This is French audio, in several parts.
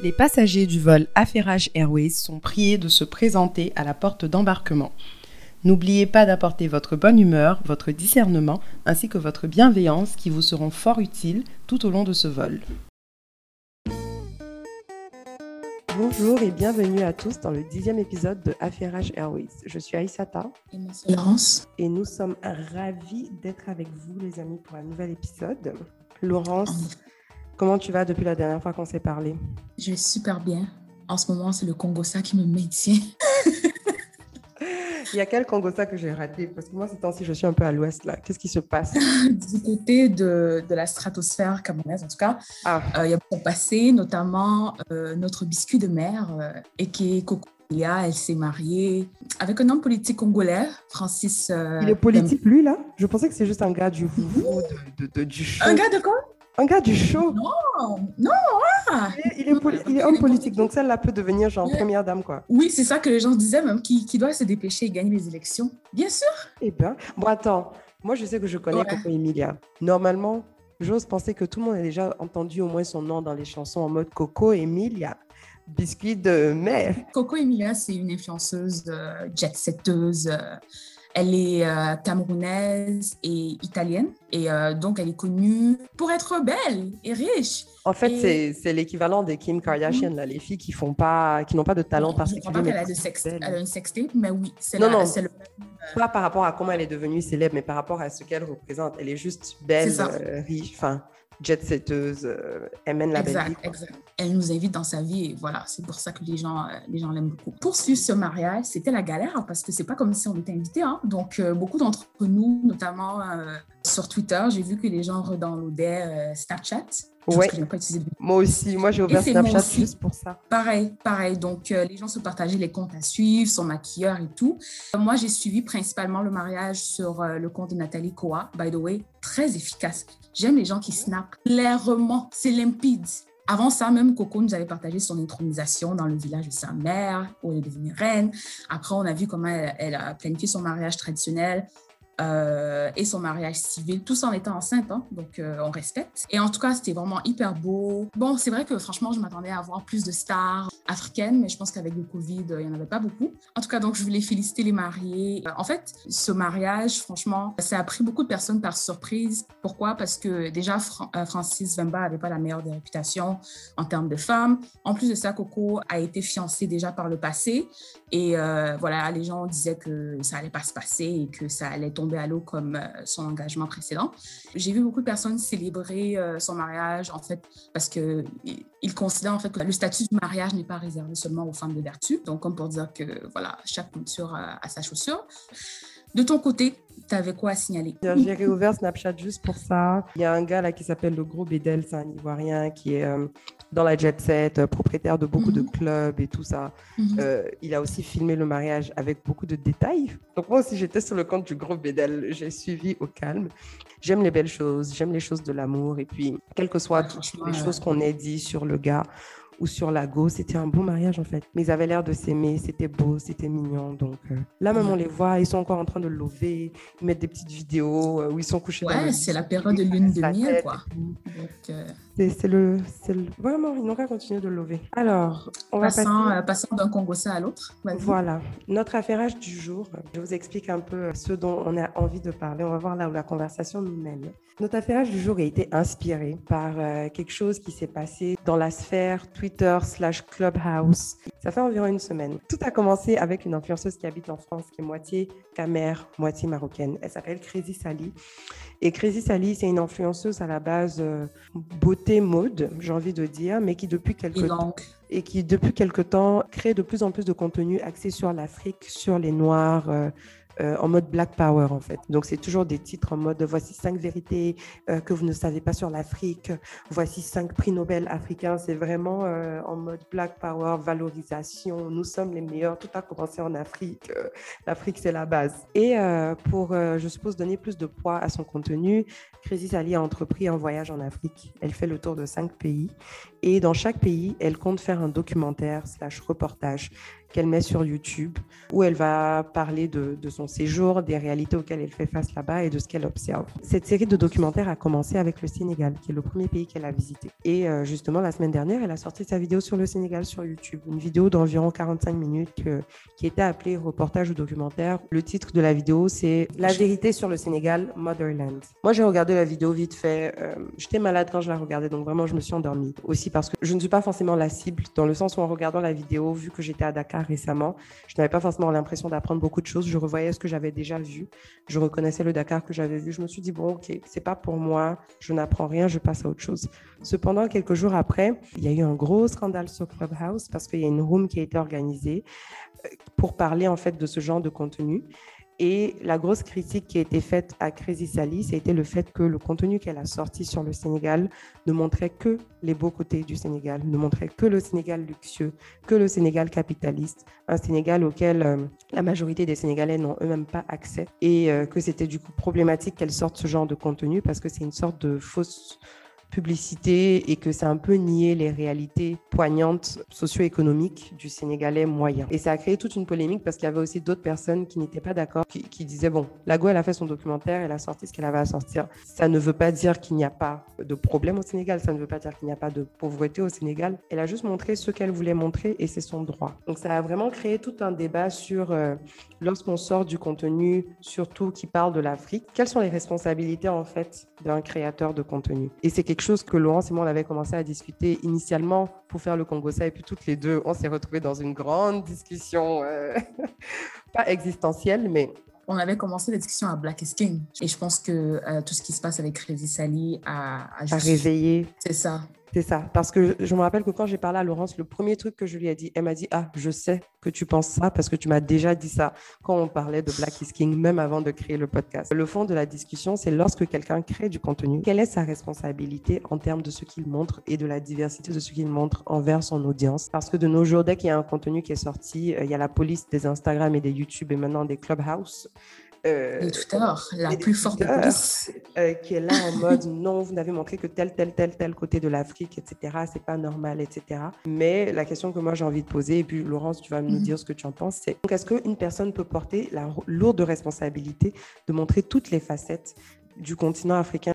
Les passagers du vol Affairage Airways sont priés de se présenter à la porte d'embarquement. N'oubliez pas d'apporter votre bonne humeur, votre discernement ainsi que votre bienveillance qui vous seront fort utiles tout au long de ce vol. Bonjour et bienvenue à tous dans le dixième épisode de Affairage Airways. Je suis Aïsata. Et moi, c'est Laurence. Et nous sommes ravis d'être avec vous, les amis, pour un nouvel épisode. Laurence, comment tu vas depuis la dernière fois qu'on s'est parlé? Je vais super bien. En ce moment, c'est le Congossa qui me maintient. Il y a quel Congossa que j'ai raté? Parce que moi, ces temps-ci, je suis un peu à l'ouest, là. Qu'est-ce qui se passe? Du côté de, de la stratosphère camerounaise, en tout cas, Ah, euh, il y a beaucoup passé, notamment euh, notre biscuit de mer, euh, et qui est Cocolia. Elle s'est mariée avec un homme politique congolais, Francis. euh, il est politique, lui, là? Je pensais que c'est juste un gars du foufou, de, de- de- du show. Un gars de quoi? Un gars du show Non, non. ah. Il est, il est poli- il est homme politique, donc celle-là peut devenir genre première dame, quoi. Oui, c'est ça que les gens disaient, même, qui, qui doit se dépêcher et gagner les élections. Bien sûr. Eh bien, bon, attends. Moi, je sais que je connais Ouais. Coco Emilia. Normalement, j'ose penser que tout le monde a déjà entendu au moins son nom dans les chansons en mode Coco Emilia. Biscuit de mer. Coco Emilia, c'est une influenceuse euh, jet-setteuse. euh, elle est euh, camerounaise et italienne. Et euh, donc, elle est connue pour être belle et riche. En fait, Et- c'est- l'équivalent des Kim Kardashian, là, les filles qui font pas, qui n'ont pas de talent je ne crois particulier. pas qu'elle a, de sex- elle a une sextape, mais oui, c'est Non, la- non. c'est le Pas par rapport à comment elle est devenue célèbre, mais par rapport à ce qu'elle représente. Elle est juste belle, euh, riche, enfin, jet-setteuse, euh, elle mène la belle vie. Exact. Elle nous invite dans sa vie et voilà, c'est pour ça que les gens euh, les gens l'aiment beaucoup. Pour suivre ce mariage, c'était la galère hein, parce que c'est pas comme si on était invité. Hein. Donc, euh, beaucoup d'entre nous, notamment euh, sur Twitter, j'ai vu que les gens redownloadaient euh, Snapchat. chose Ouais. que je n'ai pas utilisé depuis Moi aussi, moi j'ai ouvert Snapchat juste pour ça. Pareil, pareil. Donc, euh, les gens se partageaient les comptes à suivre, son maquilleur et tout. Euh, moi, j'ai suivi principalement le mariage sur euh, le compte de Nathalie Koa, by the way, très efficace. J'aime les gens qui snap clairement, c'est limpide. Avant ça, même Coco nous avait partagé son intronisation dans le village de sa mère, où elle est devenue reine. Après, on a vu comment elle, elle a planifié son mariage traditionnel. Euh, et son mariage civil, tout ça en étant enceinte, hein, donc euh, on respecte. Et en tout cas, c'était vraiment hyper beau. Bon, c'est vrai que franchement, je m'attendais à voir plus de stars africaines, mais je pense qu'avec le Covid, il n'y en avait pas beaucoup. En tout cas, donc je voulais féliciter les mariés. Euh, En fait, ce mariage, franchement, ça a pris beaucoup de personnes par surprise. Pourquoi? Parce que déjà, Fran- Francis Vemba n'avait pas la meilleure des réputations en termes de femmes. En plus de ça, Coco a été fiancée déjà par le passé. Et voilà, les gens disaient que ça allait pas se passer et que ça allait tomber à l'eau comme euh, son engagement précédent. J'ai vu beaucoup de personnes célébrer euh, son mariage, en fait, parce que ils- ils considèrent en fait que le statut du mariage n'est pas réservé seulement aux femmes de vertu. Donc, comme pour dire que voilà, chaque culture a, a sa chaussure. De ton côté, tu avais quoi à signaler? J'ai réouvert Snapchat juste pour ça. Il y a un gars là qui s'appelle le Gros Bédel, c'est un Ivoirien qui est euh, dans la jet set, euh, propriétaire de beaucoup de Mhm. clubs et tout ça. Mhm. Euh, il a aussi filmé le mariage avec beaucoup de détails. Donc moi aussi, j'étais sur le compte du Gros Bédel. J'ai suivi au calme. J'aime les belles choses, j'aime les choses de l'amour. Et puis, quelles que soient Ouais, franchement, les euh, choses qu'on ait dit sur le gars ou sur la go, c'était un beau mariage en fait. Mais ils avaient l'air de s'aimer, c'était beau, c'était mignon. Donc euh, là, même on les voit, ils sont encore en train de le lever, ils mettent des petites vidéos où ils sont couchés Ouais, c'est la période de lune de miel, quoi. Donc, euh, C'est c'est le, c'est le- Vraiment, ils n'ont qu'à continuer de le lever. Alors, on va passer... passant euh, passant d'un Congossa à l'autre. vas-y. Voilà, notre affairage du jour. Je vous explique un peu ce dont on a envie de parler. On va voir là où la conversation nous mène. Notre affairage du jour a été inspiré par euh, quelque chose qui s'est passé dans la sphère Twitter slash Clubhouse. Ça fait environ une semaine. Tout a commencé avec une influenceuse qui habite en France, qui est moitié camère, moitié marocaine. Elle s'appelle Crazy Sally. Et Crazy Sally, c'est une influenceuse à la base euh, beauté mode, j'ai envie de dire, mais qui depuis quelques temps et qui, depuis quelque temps, crée de plus en plus de contenu axé sur l'Afrique, sur les Noirs, euh, euh, en mode Black Power, en fait. Donc, c'est toujours des titres en mode voici cinq vérités euh, que vous ne savez pas sur l'Afrique, voici cinq prix Nobel africains. C'est vraiment euh, en mode Black Power, valorisation. Nous sommes les meilleurs. Tout a commencé en Afrique. L'Afrique, c'est la base. Et pour, je suppose, donner plus de poids à son contenu, Crazy Sally a entrepris un voyage en Afrique. Elle fait le tour de cinq pays. Et dans chaque pays, elle compte faire un documentaire slash reportage qu'elle met sur YouTube, où elle va parler de, son séjour, des réalités auxquelles elle fait face là-bas et de ce qu'elle observe. Cette série de documentaires a commencé avec le Sénégal, qui est le premier pays qu'elle a visité. Et euh, justement, la semaine dernière, elle a sorti sa vidéo sur le Sénégal sur YouTube, une vidéo d'environ 45 minutes qui était appelée reportage ou documentaire. Le titre de la vidéo, c'est La vérité sur le Sénégal, Motherland. Moi, j'ai regardé la vidéo vite fait. Euh, j'étais malade quand je la regardais, donc vraiment, je me suis endormie. Aussi parce que je ne suis pas forcément la cible, dans le sens où en regardant la vidéo, vu que j'étais à Dakar récemment, je n'avais pas forcément l'impression d'apprendre beaucoup de choses. Je revoyais ce que j'avais déjà vu. Je reconnaissais le Dakar que j'avais vu. Je me suis dit, bon, ok, c'est pas pour moi, je n'apprends rien, je passe à autre chose. Cependant, quelques jours après, il y a eu un gros scandale sur Clubhouse parce qu'il y a une room qui a été organisée euh, pour parler en fait de ce genre de contenu. Et la grosse critique qui a été faite à Crazy Sally, c'était le fait que le contenu qu'elle a sorti sur le Sénégal ne montrait que les beaux côtés du Sénégal, ne montrait que le Sénégal luxueux, que le Sénégal capitaliste, un Sénégal auquel euh, la majorité des Sénégalais n'ont eux-mêmes pas accès, et euh, que c'était du coup problématique qu'elle sorte ce genre de contenu parce que c'est une sorte de fausse publicité et que c'est un peu nier les réalités poignantes socio-économiques du Sénégalais moyen. Et ça a créé toute une polémique parce qu'il y avait aussi d'autres personnes qui n'étaient pas d'accord, qui, disaient, bon, Lago, elle a fait son documentaire, elle a sorti ce qu'elle avait à sortir. Ça ne veut pas dire qu'il n'y a pas de problème au Sénégal, ça ne veut pas dire qu'il n'y a pas de pauvreté au Sénégal. Elle a juste montré ce qu'elle voulait montrer et c'est son droit. Donc ça a vraiment créé tout un débat sur, euh, lorsqu'on sort du contenu, surtout qui parle de l'Afrique, quelles sont les responsabilités en fait d'un créateur de contenu. Et c'est quelque chose que Laurence et moi, on avait commencé à discuter initialement pour faire le Congossa. Et puis toutes les deux, on s'est retrouvés dans une grande discussion, euh, pas existentielle, mais on avait commencé la discussion à Black is King. Et je pense que euh, tout ce qui se passe avec Crazy Sally a, a, a réveillé. C'est ça. C'est ça. Parce que je me rappelle que quand j'ai parlé à Laurence, le premier truc que je lui ai dit, elle m'a dit Ah, je sais que tu penses ça parce que tu m'as déjà dit ça quand on parlait de Black is King, même avant de créer le podcast. Le fond de la discussion, c'est lorsque quelqu'un crée du contenu, quelle est sa responsabilité en termes de ce qu'il montre et de la diversité de ce qu'il montre envers son audience? Parce que de nos jours, dès qu'il y a un contenu qui est sorti, euh, il y a la police des Instagram et des YouTube et maintenant des Clubhouse euh, Twitter, la plus forte police. Euh, qui est là en mode non, vous n'avez montré que tel, tel, tel, tel côté de l'Afrique, etc. C'est pas normal, etc. Mais la question que moi j'ai envie de poser, et puis Laurence, tu vas me mhm. dire ce que tu en penses, c'est est-ce qu'une personne peut porter la lourde responsabilité de montrer toutes les facettes du continent africain?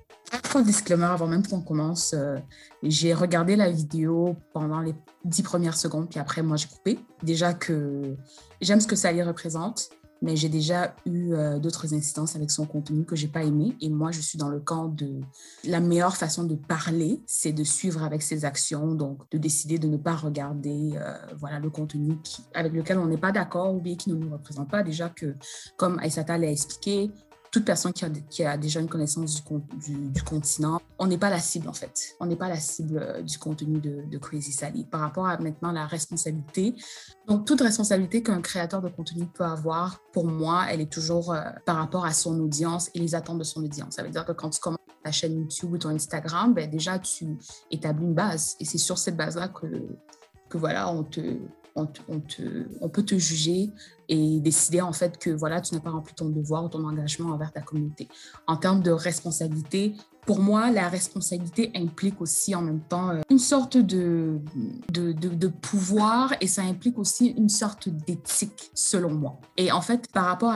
Un disclaimer avant même qu'on commence. Euh, j'ai regardé la vidéo pendant les dix premières secondes, puis après, moi, j'ai coupé. Déjà que j'aime ce que ça y représente mais j'ai déjà eu euh, d'autres incidences avec son contenu que j'ai pas aimé. Et moi, je suis dans le camp de la meilleure façon de parler, c'est de suivre avec ses actions, donc de décider de ne pas regarder euh, voilà le contenu avec lequel on n'est pas d'accord ou bien qui ne nous représente pas. Déjà que, comme Aïssata l'a expliqué, toute personne qui a, déjà une connaissance du, continent, on n'est pas la cible en fait. On n'est pas la cible euh, du contenu de, Crazy Sally. Par rapport à maintenant la responsabilité, donc toute responsabilité qu'un créateur de contenu peut avoir, pour moi, elle est toujours euh, par rapport à son audience et les attentes de son audience. Ça veut dire que quand tu commences ta chaîne YouTube ou ton Instagram, ben déjà tu établis une base et c'est sur cette base-là que voilà, on te, on, peut te juger et décider en fait que voilà, tu n'as pas rempli ton devoir ou ton engagement envers ta communauté. En termes de responsabilité, pour moi, la responsabilité implique aussi en même temps euh, une sorte de, de, pouvoir et ça implique aussi une sorte d'éthique, selon moi. Et en fait, par rapport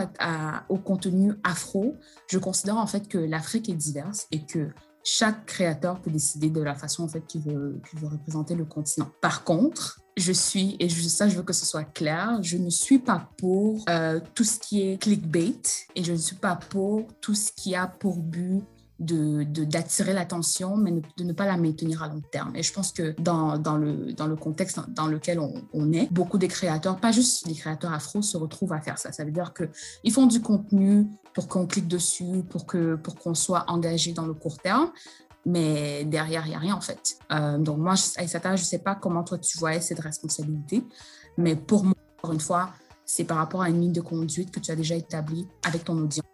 au contenu afro, je considère en fait que l'Afrique est diverse et que chaque créateur peut décider de la façon en fait qu'il veut, représenter le continent. Par contre, je suis, et je, ça je veux que ce soit clair, je ne suis pas pour euh, tout ce qui est clickbait et je ne suis pas pour tout ce qui a pour but de, d'attirer l'attention, mais de ne pas la maintenir à long terme. Et je pense que dans, dans, le, dans le contexte dans lequel on, est, beaucoup des créateurs, pas juste les créateurs afro, se retrouvent à faire ça. Ça veut dire qu'ils font du contenu pour qu'on clique dessus, pour, que, pour qu'on soit engagé dans le court terme, mais derrière, il n'y a rien en fait. Euh, donc moi, Aïsata, je ne sais pas comment toi tu voyais cette responsabilité, mais pour moi, encore une fois, c'est par rapport à une ligne de conduite que tu as déjà établie avec ton audience.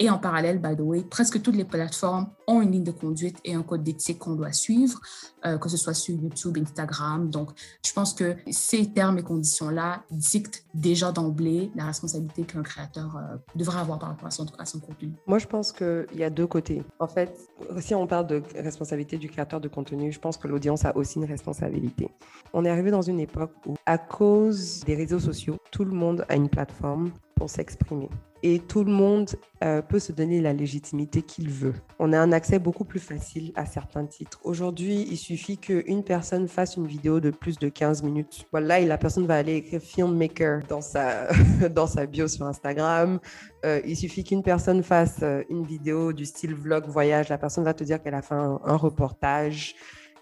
Et en parallèle, by the way, presque toutes les plateformes ont une ligne de conduite et un code d'éthique qu'on doit suivre, euh, que ce soit sur YouTube, Instagram. Donc, je pense que ces termes et conditions-là dictent déjà d'emblée la responsabilité qu'un créateur euh, devrait avoir par rapport à son contenu. Moi, je pense qu'il y a deux côtés. En fait, si on parle de responsabilité du créateur de contenu, je pense que l'audience a aussi une responsabilité. On est arrivé dans une époque où, à cause des réseaux sociaux, tout le monde a une plateforme pour s'exprimer et tout le monde euh, peut se donner la légitimité qu'il veut. On a un accès beaucoup plus facile à certains titres. Aujourd'hui, il suffit qu'une personne fasse une vidéo de plus de 15 minutes. Voilà, et la personne va aller écrire filmmaker dans sa, dans sa bio sur Instagram. Euh, il suffit qu'une personne fasse euh, une vidéo du style vlog voyage. La personne va te dire qu'elle a fait un, reportage,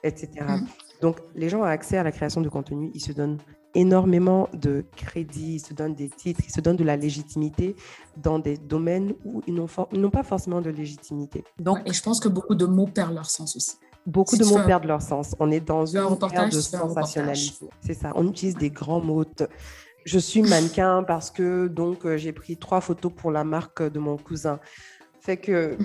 etc. Mm. Donc, les gens ont accès à la création de contenu. Ils se donnent énormément de crédits, ils se donnent des titres, ils se donnent de la légitimité dans des domaines où ils n'ont pas forcément de légitimité. Donc, et je pense que beaucoup de mots perdent leur sens aussi. Beaucoup de mots perdent leur sens. On est dans une ère de sensationnalisme. C'est ça. On utilise des grands mots. Je suis mannequin parce que donc euh, j'ai pris trois photos pour la marque de mon cousin. Fait que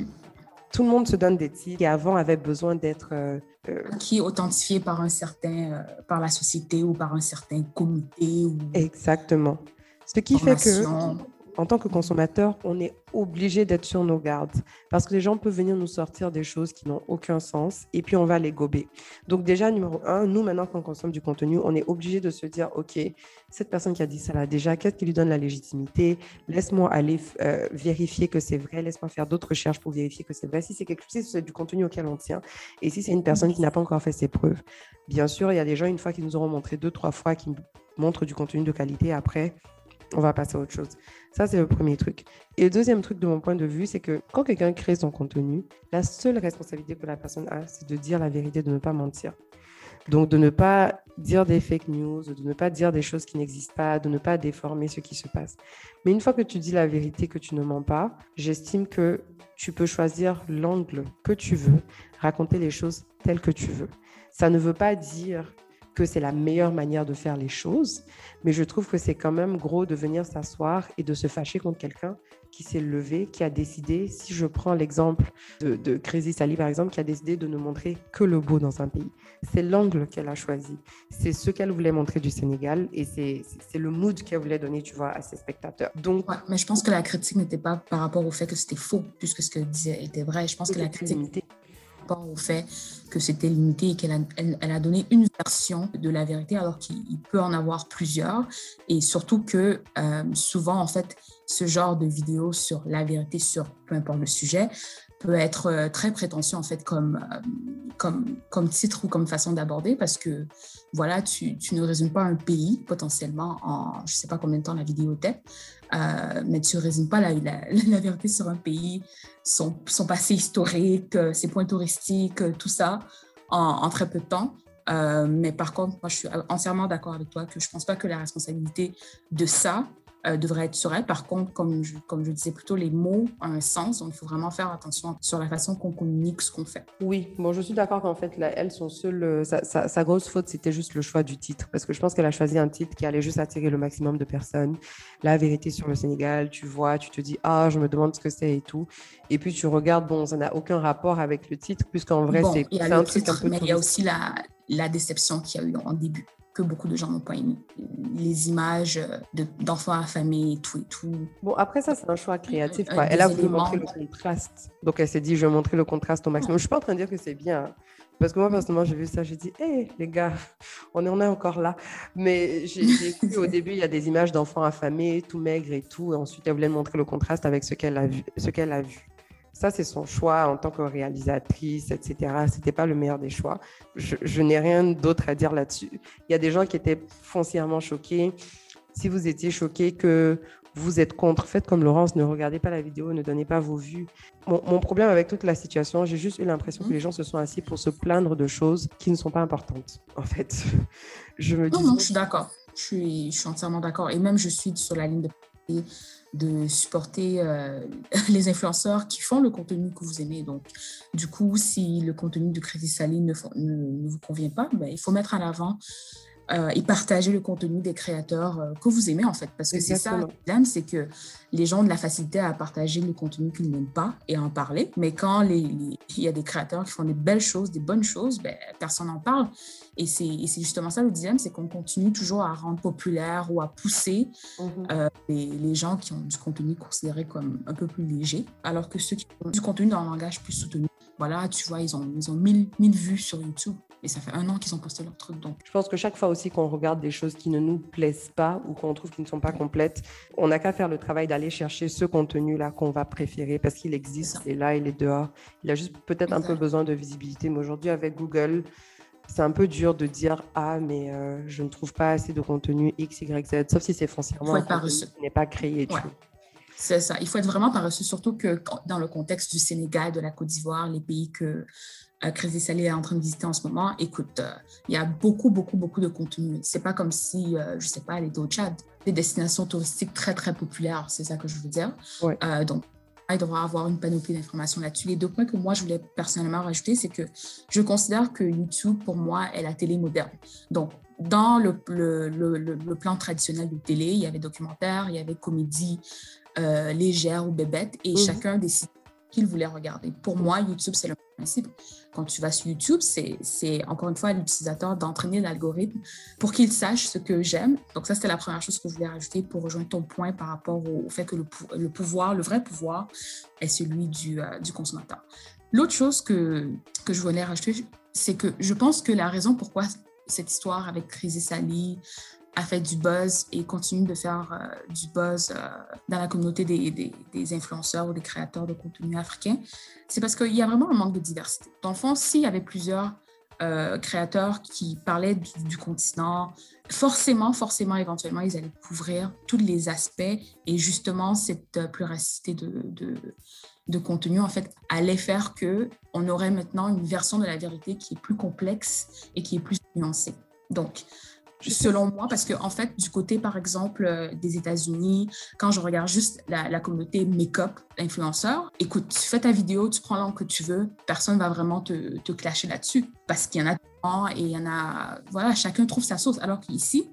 tout le monde se donne des titres qui avant avaient besoin d'être euh, euh, qui est authentifié par un certain euh, par la société ou par un certain comité ou exactement. Ce qui fait que en tant que consommateur, on est obligé d'être sur nos gardes parce que les gens peuvent venir nous sortir des choses qui n'ont aucun sens et puis on va les gober. Donc déjà, numéro un, nous maintenant qu'on consomme du contenu, on est obligé de se dire, OK, cette personne qui a dit ça là, déjà, qu'est-ce qui lui donne la légitimité? Laisse-moi aller euh, vérifier que c'est vrai, laisse-moi faire d'autres recherches pour vérifier que c'est vrai. Si c'est quelque chose, du contenu auquel on tient et si c'est une personne qui n'a pas encore fait ses preuves. Bien sûr, il y a des gens, une fois qu'ils nous auront montré deux, trois fois, qui montrent du contenu de qualité, après, on va passer à autre chose. Ça, c'est le premier truc. Et le deuxième truc de mon point de vue, c'est que quand quelqu'un crée son contenu, la seule responsabilité que la personne a, c'est de dire la vérité, de ne pas mentir. Donc, de ne pas dire des fake news, de ne pas dire des choses qui n'existent pas, de ne pas déformer ce qui se passe. Mais une fois que tu dis la vérité, que tu ne mens pas, j'estime que tu peux choisir l'angle que tu veux, raconter les choses telles que tu veux. Ça ne veut pas dire que c'est la meilleure manière de faire les choses, mais je trouve que c'est quand même gros de venir s'asseoir et de se fâcher contre quelqu'un qui s'est levé, qui a décidé, si je prends l'exemple de, de Crazy Sally par exemple, qui a décidé de ne montrer que le beau dans un pays. C'est l'angle qu'elle a choisi. C'est ce qu'elle voulait montrer du Sénégal et c'est le mood qu'elle voulait donner, tu vois, à ses spectateurs. Donc, mais je pense que la critique n'était pas par rapport au fait que c'était faux, puisque ce qu'elle disait était vrai. Je pense que la critique au fait que c'était limité et qu'elle a, elle, a donné une version de la vérité alors qu'il peut en avoir plusieurs. Et surtout que euh, souvent, en fait, ce genre de vidéo sur la vérité sur peu importe le sujet peut être euh, très prétentieux en fait comme, euh, comme, comme titre ou comme façon d'aborder parce que voilà, tu, tu, ne résumes pas un pays potentiellement en je sais pas combien de temps la vidéo était, euh, mais tu ne résumes pas la, la, vérité sur un pays, son, son passé historique, ses points touristiques, tout ça en, en très peu de temps. mais par contre, moi, je suis entièrement d'accord avec toi que je ne pense pas que la responsabilité de ça euh, devrait être sur elle. Par contre, comme je, comme je disais plutôt, les mots ont un sens, donc il faut vraiment faire attention sur la façon qu'on communique ce qu'on fait. Oui, bon, je suis d'accord qu'en fait, là, elle, son seul, euh, sa, sa, grosse faute, c'était juste le choix du titre, parce que je pense qu'elle a choisi un titre qui allait juste attirer le maximum de personnes. La vérité sur le Sénégal, tu vois, tu te dis, ah, je me demande ce que c'est et tout. Et puis tu regardes, bon, ça n'a aucun rapport avec le titre, puisqu'en vrai, c'est un truc un peu. Mais il y a aussi la, la déception qu'il y a eu en début que beaucoup de gens n'ont pas aimé. Les images d'enfants affamés et tout et tout. Bon, après ça, c'est un choix créatif. Elle a voulu montrer le contraste. Donc, elle s'est dit, je vais montrer le contraste au maximum. Je ne suis pas en train de dire que c'est bien. Parce que moi, personnellement, j'ai vu ça, j'ai dit, hé, les gars, on en est encore là. Mais j'ai vu au début, il y a des images d'enfants affamés, tout maigres et tout. Et ensuite, elle voulait montrer le contraste avec ce qu'elle a vu. Ce qu'elle a vu. Ça, c'est son choix en tant que réalisatrice, etc. Ce n'était pas le meilleur des choix. Je, n'ai rien d'autre à dire là-dessus. Il y a des gens qui étaient foncièrement choqués. Si vous étiez choqués que vous êtes contre, faites comme Laurence, ne regardez pas la vidéo, ne donnez pas vos vues. Mon, problème avec toute la situation, j'ai juste eu l'impression que mmh. les gens se sont assis pour se plaindre de choses qui ne sont pas importantes, en fait. Je me dis... Non, non, je suis d'accord. Je suis, je suis entièrement d'accord. Et même, je suis sur la ligne de de supporter euh, les influenceurs qui font le contenu que vous aimez. Donc, du coup, si le contenu de Crédit Saline ne, vous convient pas, ben, il faut mettre en avant euh, et partager le contenu des créateurs euh, que vous aimez en fait. Parce que c'est ça le problème, c'est que les gens ont de la facilité à partager le contenu qu'ils n'aiment pas et à en parler. Mais quand il y a des créateurs qui font des belles choses, des bonnes choses, ben, personne n'en parle. Et c'est justement ça le dilemme, c'est qu'on continue toujours à rendre populaire ou à pousser mhm. euh, les, les, gens qui ont du contenu considéré comme un peu plus léger, alors que ceux qui ont du contenu dans un langage plus soutenu, voilà, tu vois, ils ont, ils ont 1000, 1000 vues sur YouTube. Et ça fait un an qu'ils ont posté leur truc. Donc. Je pense que chaque fois aussi qu'on regarde des choses qui ne nous plaisent pas ou qu'on trouve qui ne sont pas complètes, on n'a qu'à faire le travail d'aller chercher ce contenu-là qu'on va préférer parce qu'il existe, et là, il est dehors. Il a juste peut-être un peu besoin de visibilité. Mais aujourd'hui, avec Google, c'est un peu dur de dire Ah, mais euh, je ne trouve pas assez de contenu X, Y, Z, sauf si c'est foncièrement un qui n'est pas créé. C'est ça. Il faut être vraiment paresseux, surtout que dans le contexte du Sénégal, de la Côte d'Ivoire, les pays que euh, Crédit Salé est en train de visiter en ce moment, écoute, euh, il y a beaucoup, beaucoup, beaucoup de contenu. C'est pas comme si, euh, je sais pas, elle était au Tchad. Des destinations touristiques très, très populaires, c'est ça que je veux dire. donc, il devra avoir une panoplie d'informations là-dessus. Les deux points que moi, je voulais personnellement rajouter, c'est que je considère que YouTube, pour moi, est la télé moderne. Donc, dans le, le, le, le plan traditionnel de télé, il y avait documentaire, il y avait comédie, euh, légère ou bébête et mhm. chacun décide qu'il voulait regarder. Pour moi, YouTube, c'est le principe. Quand tu vas sur YouTube, c'est encore une fois l'utilisateur d'entraîner l'algorithme pour qu'il sache ce que j'aime. Donc ça, c'était la première chose que je voulais rajouter pour rejoindre ton point par rapport au, fait que le, pouvoir, le vrai pouvoir, est celui du, euh, du consommateur. L'autre chose que, que je voulais rajouter, c'est que je pense que la raison pourquoi cette histoire avec Chris Sally, a fait du buzz et continue de faire euh, du buzz euh, dans la communauté des, des, influenceurs ou des créateurs de contenu africains, c'est parce qu'il y a vraiment un manque de diversité. Dans le fond, s'il y avait plusieurs euh, créateurs qui parlaient du, continent, forcément, forcément, éventuellement, ils allaient couvrir tous les aspects et justement, cette pluralité de, de, de contenu, en fait, allait faire que on aurait maintenant une version de la vérité qui est plus complexe et qui est plus nuancée. Donc, selon moi, parce que en fait, du côté, par exemple, euh, des États-Unis, quand je regarde juste la, communauté make-up influenceur, écoute, tu fais ta vidéo, tu prends l'angle que tu veux, personne va vraiment te, te clasher là-dessus, parce qu'il y en a et il y en a, voilà, chacun trouve sa sauce, alors qu'ici,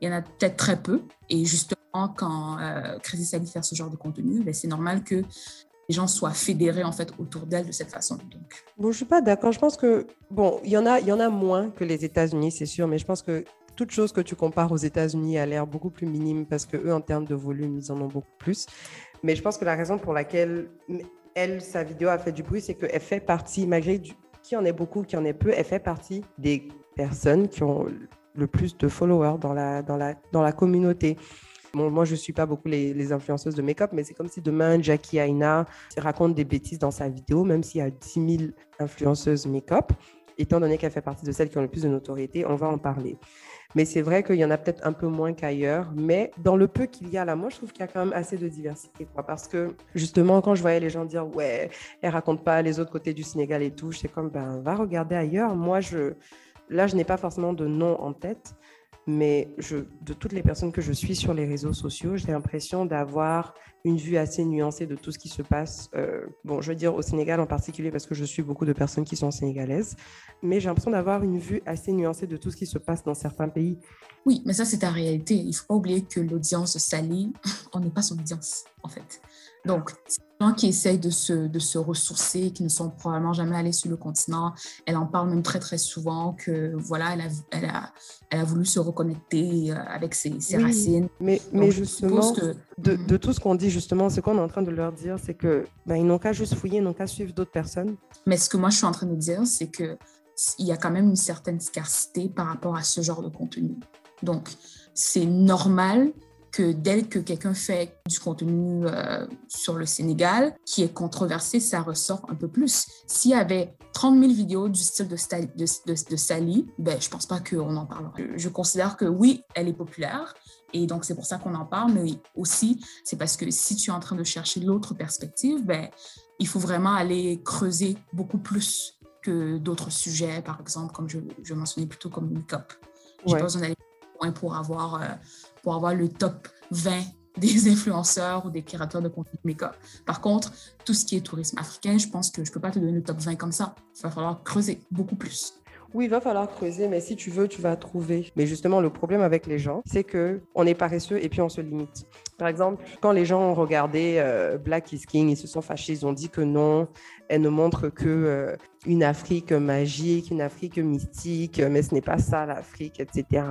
il y en a peut-être très peu, et justement, quand euh, Crazy Sally fait ce genre de contenu, ben, c'est normal que les gens soient fédérés en fait autour d'elle de cette façon. Donc. Bon, je suis pas d'accord. Je pense que bon, il y en a, il y en a moins que les États-Unis, c'est sûr, mais je pense que toute chose que tu compares aux États-Unis a l'air beaucoup plus minime parce que eux, en termes de volume, ils en ont beaucoup plus. Mais je pense que la raison pour laquelle elle, sa vidéo a fait du bruit, c'est qu'elle fait partie, malgré qui en est beaucoup, qui en est peu, elle fait partie des personnes qui ont le plus de followers dans la, dans la, dans la communauté. Moi, je ne suis pas beaucoup les, les influenceuses de make-up, mais c'est comme si demain, Jackie Aina raconte des bêtises dans sa vidéo, même s'il y a 10 000 influenceuses make-up. Étant donné qu'elle fait partie de celles qui ont le plus de notoriété, on va en parler. Mais c'est vrai qu'il y en a peut-être un peu moins qu'ailleurs. Mais dans le peu qu'il y a là, moi, je trouve qu'il y a quand même assez de diversité. Parce que justement, quand je voyais les gens dire Ouais, elle raconte pas les autres côtés du Sénégal et tout, j'étais comme Ben, va regarder ailleurs. Moi, je, là, je n'ai pas forcément de nom en tête. Mais de toutes les personnes que je suis sur les réseaux sociaux, j'ai l'impression d'avoir une vue assez nuancée de tout ce qui se passe. Euh, bon, je veux dire au Sénégal en particulier parce que je suis beaucoup de personnes qui sont sénégalaises, mais j'ai l'impression d'avoir une vue assez nuancée de tout ce qui se passe dans certains pays. Oui, mais ça c'est ta réalité. Il ne faut pas oublier que l'audience salie, on n'est pas son audience en fait. Donc, gens qui essayent de se, de se ressourcer, qui ne sont probablement jamais allés sur le continent, elle en parle même très, très souvent que voilà, elle a, elle a, elle a voulu se reconnecter euh, avec ses, ses racines. Mais, mais justement, que... de, de, tout ce qu'on dit, justement, ce qu'on est en train de leur dire, c'est que ben, ils n'ont qu'à juste fouiller, ils n'ont qu'à suivre d'autres personnes. Mais ce que moi, je suis en train de dire, c'est que il y a quand même une certaine scarcité par rapport à ce genre de contenu. Donc, c'est normal que dès que quelqu'un fait du contenu euh, sur le Sénégal qui est controversé, ça ressort un peu plus. S'il y avait 30 000 vidéos du style de, de, de, Sally, ben, je pense pas qu'on en parlerait. Je considère que oui, elle est populaire. Et donc, c'est pour ça qu'on en parle, mais aussi, c'est parce que si tu es en train de chercher l'autre perspective, ben, il faut vraiment aller creuser beaucoup plus que d'autres sujets, par exemple, comme je, je mentionnais plutôt comme le make-up. J'ai pas besoin d'aller loin pour avoir euh, pour avoir le top 20 des influenceurs ou des créateurs de contenu make-up. Par contre, tout ce qui est tourisme africain, je pense que je ne peux pas te donner le top 20 comme ça. Il va falloir creuser beaucoup plus. Oui, il va falloir creuser, mais si tu veux, tu vas trouver. Mais justement, le problème avec les gens, c'est que on est paresseux et puis on se limite. Par exemple, quand les gens ont regardé euh, Black is King, ils se sont fâchés, ils ont dit que non, elle ne montre que euh, une Afrique magique, une Afrique mystique, mais ce n'est pas ça l'Afrique, etc.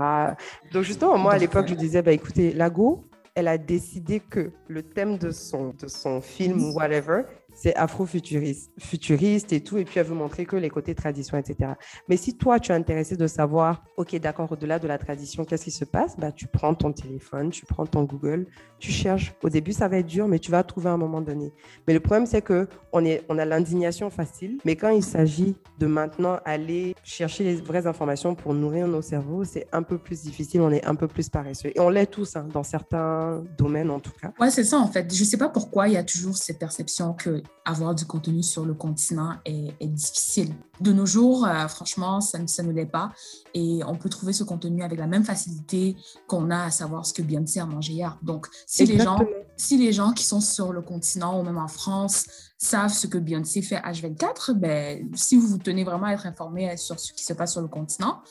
Donc justement, moi à l'époque, je disais, bah écoutez, Lago, elle a décidé que le thème de son, de son film whatever, c'est afro-futuriste futuriste et tout, et puis elle veut montrer que les côtés tradition, etc. Mais si toi, tu es intéressé de savoir, ok, d'accord, au-delà de la tradition, qu'est-ce qui se passe bah, Tu prends ton téléphone, tu prends ton Google, tu cherches. Au début, ça va être dur, mais tu vas trouver à un moment donné. Mais le problème, c'est que on, on a l'indignation facile, mais quand il s'agit de maintenant aller chercher les vraies informations pour nourrir nos cerveaux, c'est un peu plus difficile, on est un peu plus paresseux. Et on l'est tous, hein, dans certains domaines en tout cas. Ouais, c'est ça en fait. Je ne sais pas pourquoi il y a toujours cette perception que avoir du contenu sur le continent est, difficile. De nos jours, euh, franchement, ça, ça ne l'est pas. Et on peut trouver ce contenu avec la même facilité qu'on a à savoir ce que Beyoncé a mangé hier. Donc, si les, gens, si les gens qui sont sur le continent ou même en France savent ce que Beyoncé fait H24, ben, si vous vous tenez vraiment à être informé sur ce qui se passe sur le continent,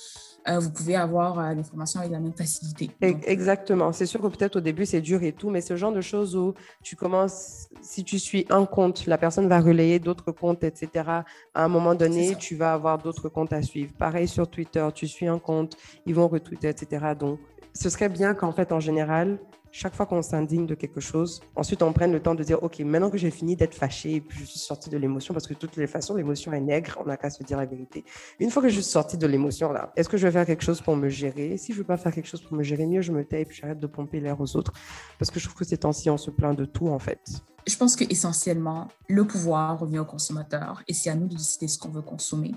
vous pouvez avoir euh, l'information avec la même facilité. Exactement. C'est sûr que peut-être au début, c'est dur et tout, mais ce genre de choses où tu commences, si tu suis un compte, la personne va relayer d'autres comptes, etc. À un moment donné, tu vas avoir d'autres comptes à suivre. Pareil sur Twitter, tu suis un compte, ils vont retweeter, etc. Donc, ce serait bien qu'en fait, en général, chaque fois qu'on s'indigne de quelque chose, ensuite on prenne le temps de dire, OK, maintenant que j'ai fini d'être fâché et puis je suis sortie de l'émotion, parce que de toutes les façons, l'émotion est nègre, on n'a qu'à se dire la vérité. Une fois que je suis sortie de l'émotion, là, est-ce que je vais faire quelque chose pour me gérer? Si je ne veux pas faire quelque chose pour me gérer, mieux je me tais et puis j'arrête de pomper l'air aux autres. Parce que je trouve que ces temps-ci, on se plaint de tout, en fait. Je pense que essentiellement, le pouvoir revient au consommateur et c'est à nous de décider ce qu'on veut consommer.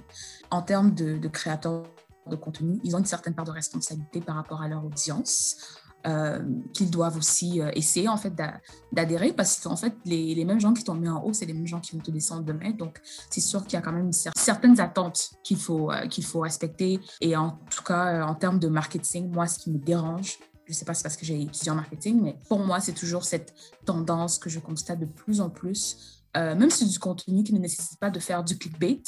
En termes de créateurs de contenu, ils ont une certaine part de responsabilité par rapport à leur audience. Euh, qu'ils doivent aussi euh, essayer en fait d'adhérer parce qu'en fait les, mêmes gens qui t'ont mis en haut c'est les mêmes gens qui vont te descendre demain. Donc c'est sûr qu'il y a quand même certaines attentes qu'il faut euh, qu'il faut respecter. Et en tout cas en termes de marketing moi ce qui me dérange je sais pas si c'est parce que j'ai étudié en marketing mais pour moi c'est toujours cette tendance que je constate de plus en plus même si c'est du contenu qui ne nécessite pas de faire du clickbait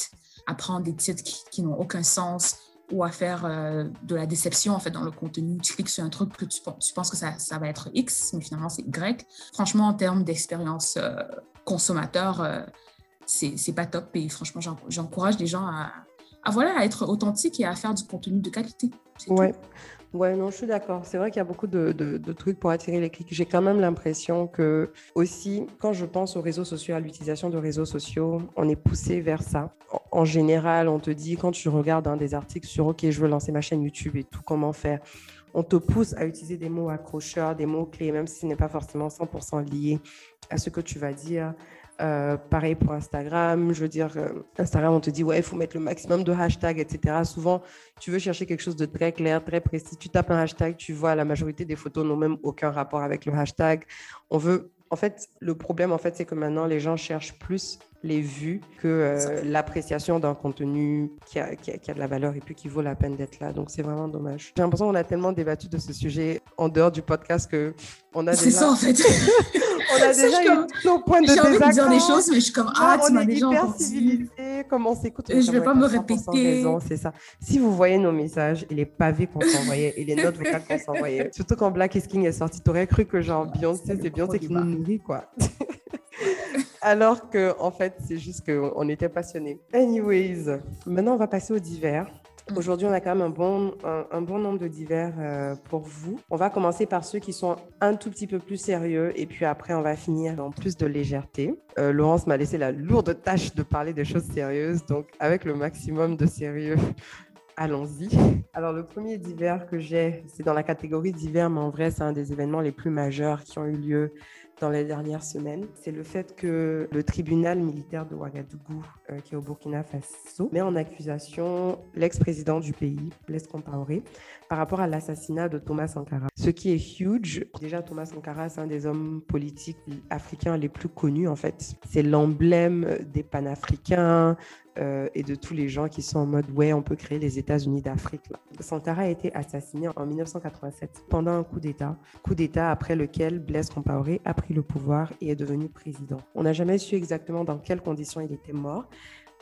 à prendre des titres qui n'ont aucun sens ou à faire euh, de la déception en fait dans le contenu. Tu cliques sur un truc que tu, tu penses que ça, ça, va être X, mais finalement c'est Y. Franchement, en termes d'expérience euh, consommateur, euh, c'est pas top. Et franchement, j'encourage les gens à, à, voilà, à être authentiques et à faire du contenu de qualité. Ouais. Ouais, non, je suis d'accord. C'est vrai qu'il y a beaucoup de, trucs pour attirer les clics. J'ai quand même l'impression que, aussi, quand je pense aux réseaux sociaux, à l'utilisation de réseaux sociaux, on est poussé vers ça. En, général, on te dit, quand tu regardes un des articles sur OK, je veux lancer ma chaîne YouTube et tout, comment faire? On te pousse à utiliser des mots accrocheurs, des mots clés, même si ce n'est pas forcément 100% lié à ce que tu vas dire. Euh, pareil pour Instagram. Je veux dire, euh, Instagram, on te dit, ouais, il faut mettre le maximum de hashtags, etc. Souvent, tu veux chercher quelque chose de très clair, très précis. Tu tapes un hashtag, tu vois, la majorité des photos n'ont même aucun rapport avec le hashtag. On veut. En fait, le problème, en fait, c'est que maintenant, les gens cherchent plus les vues que euh, l'appréciation d'un contenu qui a, qui, a, de la valeur et puis qui vaut la peine d'être là. Donc, c'est vraiment dommage. J'ai l'impression qu'on a tellement débattu de ce sujet en dehors du podcast que on a déjà... C'est ça, en fait. on a déjà eu ton point de désaccord. J'ai envie de dire des choses, mais je suis comme, ah, tu m'as déjà comment on s'écoute. Je ne vais pas me répéter. C'est ça. Si vous voyez nos messages et les pavés qu'on s'envoyait et les notes vocales qu'on s'envoyait, surtout quand Black is King est sorti, tu aurais cru que genre Beyoncé, c'est Beyoncé qui nous nourrit, quoi. Alors que, en fait, c'est juste qu'on était passionnés. Anyways, maintenant, on va passer au divers. Mm. Aujourd'hui, on a quand même un bon, un, bon nombre de divers euh, pour vous. On va commencer par ceux qui sont un tout petit peu plus sérieux et puis après, on va finir dans plus de légèreté. Euh, Laurence m'a laissé la lourde tâche de parler des choses sérieuses, donc avec le maximum de sérieux. Allons-y. Alors, le premier divers que j'ai, c'est dans la catégorie divers, mais en vrai, c'est un des événements les plus majeurs qui ont eu lieu dans les dernières semaines, c'est le fait que le tribunal militaire de Ouagadougou, euh, qui est au Burkina Faso, met en accusation l'ex-président du pays, Blaise Compaoré, par rapport à l'assassinat de Thomas Sankara. Ce qui est huge, déjà Thomas Sankara, c'est un des hommes politiques africains les plus connus en fait. C'est l'emblème des panafricains, euh, et de tous les gens qui sont en mode ouais, on peut créer les États-Unis d'Afrique. Sankara a été assassiné en 1987 pendant un coup d'État, coup d'État après lequel Blaise Compaoré a pris le pouvoir et est devenu président. On n'a jamais su exactement dans quelles conditions il était mort.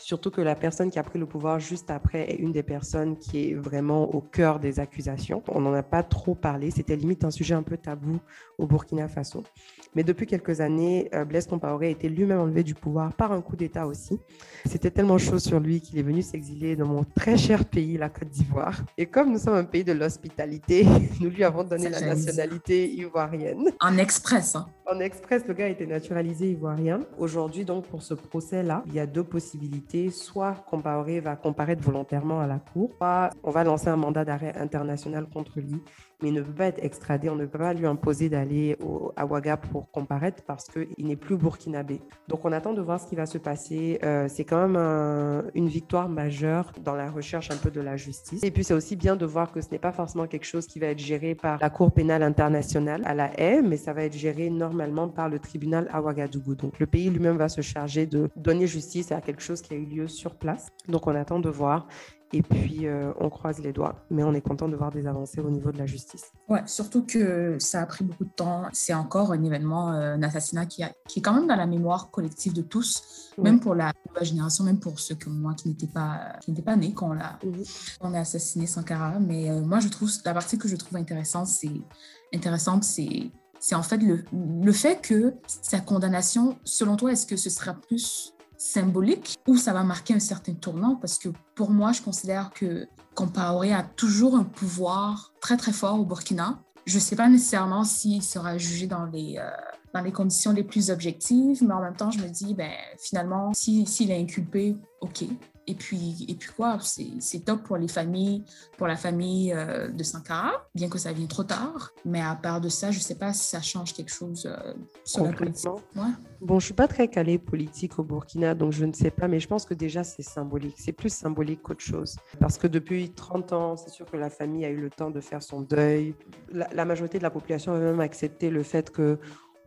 Surtout que la personne qui a pris le pouvoir juste après est une des personnes qui est vraiment au cœur des accusations. On n'en a pas trop parlé. C'était limite un sujet un peu tabou au Burkina Faso. Mais depuis quelques années, euh, Blaise Compaoré a été lui-même enlevé du pouvoir par un coup d'État aussi. C'était tellement chaud sur lui qu'il est venu s'exiler dans mon très cher pays, la Côte d'Ivoire. Et comme nous sommes un pays de l'hospitalité, nous lui avons donné la nationalité ivoirienne. En express. Hein. En express, le gars été naturalisé ivoirien. Aujourd'hui, donc, pour ce procès-là, il y a deux possibilités. Soit Compaoré va comparaître volontairement à la cour, soit on va lancer un mandat d'arrêt international contre lui mais il ne peut pas être extradé. On ne peut pas lui imposer d'aller à Ouaga pour comparaître parce qu'il n'est plus burkinabé. Donc on attend de voir ce qui va se passer. Euh, c'est quand même une victoire majeure dans la recherche un peu de la justice. Et puis c'est aussi bien de voir que ce n'est pas forcément quelque chose qui va être géré par la Cour pénale internationale à la haie, mais ça va être géré normalement par le tribunal à Ouagadougou. Donc le pays lui-même va se charger de donner justice à quelque chose qui a eu lieu sur place. Donc on attend de voir. Et puis, euh, on croise les doigts, mais on est content de voir des avancées au niveau de la justice. Ouais, surtout que ça a pris beaucoup de temps. C'est encore un événement, euh, un assassinat qui, a, qui est quand même dans la mémoire collective de tous, même pour la nouvelle génération, même pour ceux comme moi qui n'étaient pas, qui pas nés quand on, a, on a assassiné Sankara. Mais euh, moi, je trouve, la partie que je trouve intéressante, c'est intéressante, c'est c'est en fait le, le fait que sa condamnation, selon toi, est-ce que ce sera plus symbolique ou ça va marquer un certain tournant parce que pour moi, je considère que Compaoré a toujours un pouvoir très très fort au Burkina. Je ne sais pas nécessairement s'il sera jugé dans les, euh, dans les conditions les plus objectives, mais en même temps, je me dis, ben, finalement, s'il si, est inculpé, OK, et puis, et puis quoi, c'est top pour les familles, pour la famille euh, de Sankara, bien que ça vienne trop tard. Mais à part de ça, je ne sais pas si ça change quelque chose euh, sur la politique. Ouais. Bon, je suis pas très calée politique au Burkina, donc je ne sais pas, mais je pense que déjà c'est symbolique. C'est plus symbolique qu'autre chose. Parce que depuis 30 ans, c'est sûr que la famille a eu le temps de faire son deuil. La, la majorité de la population a même accepté le fait que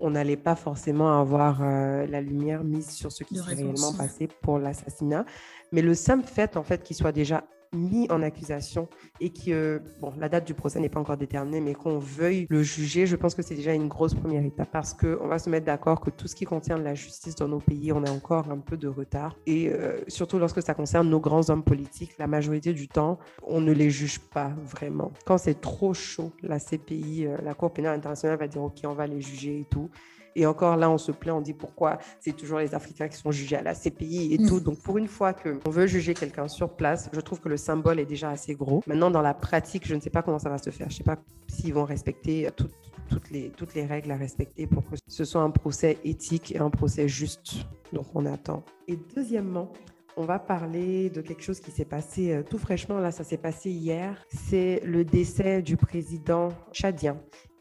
on n'allait pas forcément avoir euh, la lumière mise sur ce qui s'est réellement passé pour l'assassinat. Mais le simple fait, en fait, qu'il soit déjà mis en accusation et que, bon, la date du procès n'est pas encore déterminée, mais qu'on veuille le juger, je pense que c'est déjà une grosse première étape parce qu'on va se mettre d'accord que tout ce qui concerne la justice dans nos pays, on a encore un peu de retard. Et euh, surtout lorsque ça concerne nos grands hommes politiques, la majorité du temps, on ne les juge pas vraiment. Quand c'est trop chaud, la CPI, euh, la Cour pénale internationale va dire, OK, on va les juger et tout. Et encore là, on se plaint, on dit pourquoi c'est toujours les Africains qui sont jugés à la CPI et tout. Mm. Donc pour une fois qu'on veut juger quelqu'un sur place, je trouve que le symbole est déjà assez gros. Maintenant, dans la pratique, je ne sais pas comment ça va se faire. Je ne sais pas s'ils vont respecter toutes, les, toutes les règles à respecter pour que ce soit un procès éthique et un procès juste. Donc on attend. Et deuxièmement, on va parler de quelque chose qui s'est passé euh, tout fraîchement. Là, ça s'est passé hier. C'est le décès du président tchadien,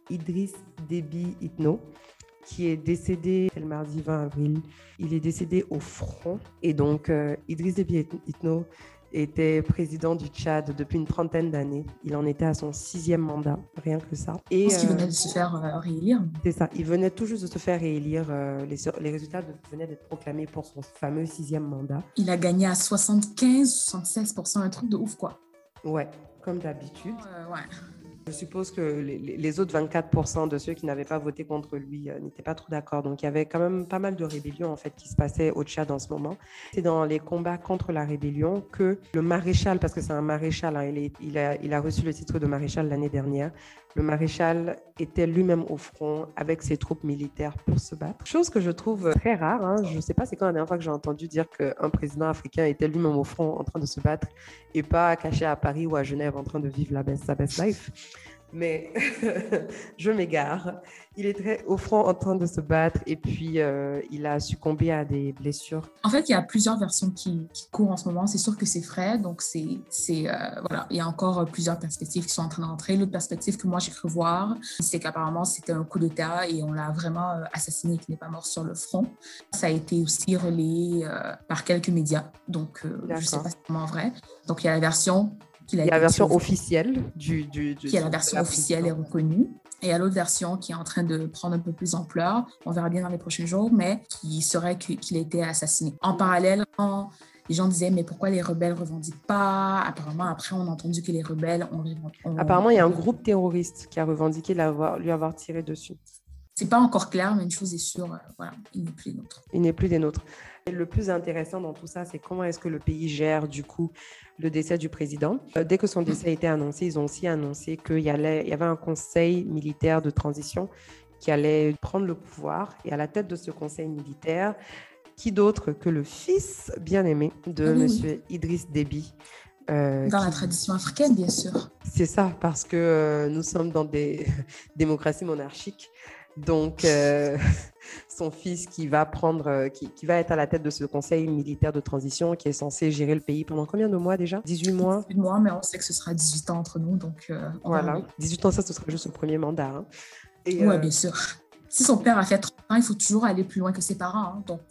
Idriss Déby Itno qui est décédé le mardi 20 avril. Il est décédé au front. Et donc, euh, Idriss Déby Itno était président du Tchad depuis une trentaine d'années. Il en était à son sixième mandat, rien que ça. Et qu'il venait de se faire euh, réélire. C'est ça, il venait tout juste de se faire réélire. Euh, les, les, résultats venaient d'être proclamés pour son fameux sixième mandat. Il a gagné à 75-76%, un truc de ouf, quoi. Ouais, comme d'habitude. ouais. Je suppose que les, autres 24% de ceux qui n'avaient pas voté contre lui euh, n'étaient pas trop d'accord. Donc il y avait quand même pas mal de rébellions en fait qui se passaient au Tchad en ce moment. C'est dans les combats contre la rébellion que le maréchal, parce que c'est un maréchal, hein, il, a, il a reçu le titre de maréchal l'année dernière, le maréchal était lui-même au front avec ses troupes militaires pour se battre. Chose que je trouve très rare. Hein. Je ne sais pas c'est quand la dernière fois que j'ai entendu dire qu'un président africain était lui-même au front en train de se battre et pas caché à Paris ou à Genève en train de vivre la sa best life mais je m'égare. Il est très au front en train de se battre et puis euh, il a succombé à des blessures. En fait, il y a plusieurs versions qui, courent en ce moment. C'est sûr que c'est frais, donc c'est, c'est euh, voilà, il y a encore plusieurs perspectives qui sont en train d'entrer. L'autre perspective que moi j'ai cru voir, c'est qu'apparemment c'était un coup d'État et on l'a vraiment euh, assassiné, qui n'est pas mort sur le front. Ça a été aussi relayé par quelques médias, donc je ne sais pas si c'est vraiment vrai. Donc il y a la version il y a la version officielle du, du, qui est la version officielle et reconnue. Et il y a l'autre version qui est en train de prendre un peu plus d'ampleur, on verra bien dans les prochains jours, mais qui serait qu'il a été assassiné. En parallèle, les gens disaient mais pourquoi les rebelles revendiquent pas? Apparemment après on a entendu que les rebelles ont, Apparemment il y a un groupe terroriste qui a revendiqué lui avoir tiré dessus. c'est pas encore clair, mais une chose est sûre, voilà, il n'est plus des nôtres. Il n'est plus des nôtres. Et le plus intéressant dans tout ça, c'est comment est-ce que le pays gère du coup le décès du président. dès que son décès a été annoncé, ils ont aussi annoncé qu'il y, y avait un conseil militaire de transition qui allait prendre le pouvoir. Et à la tête de ce conseil militaire, qui d'autre que le fils bien-aimé de M. Idriss Déby. Euh, dans la tradition africaine, bien sûr. C'est ça, parce que euh, nous sommes dans des démocraties monarchiques. Donc, euh, son fils qui va prendre, qui, qui, va être à la tête de ce conseil militaire de transition qui est censé gérer le pays pendant combien de mois déjà? 18 mois? 18 mois, mais on sait que ce sera 18 ans entre nous. Donc, voilà, 18 ans, ça, ce sera juste le premier mandat. Hein. Oui, euh, bien sûr. Si son père a fait 30 ans, il faut toujours aller plus loin que ses parents. Hein. Donc,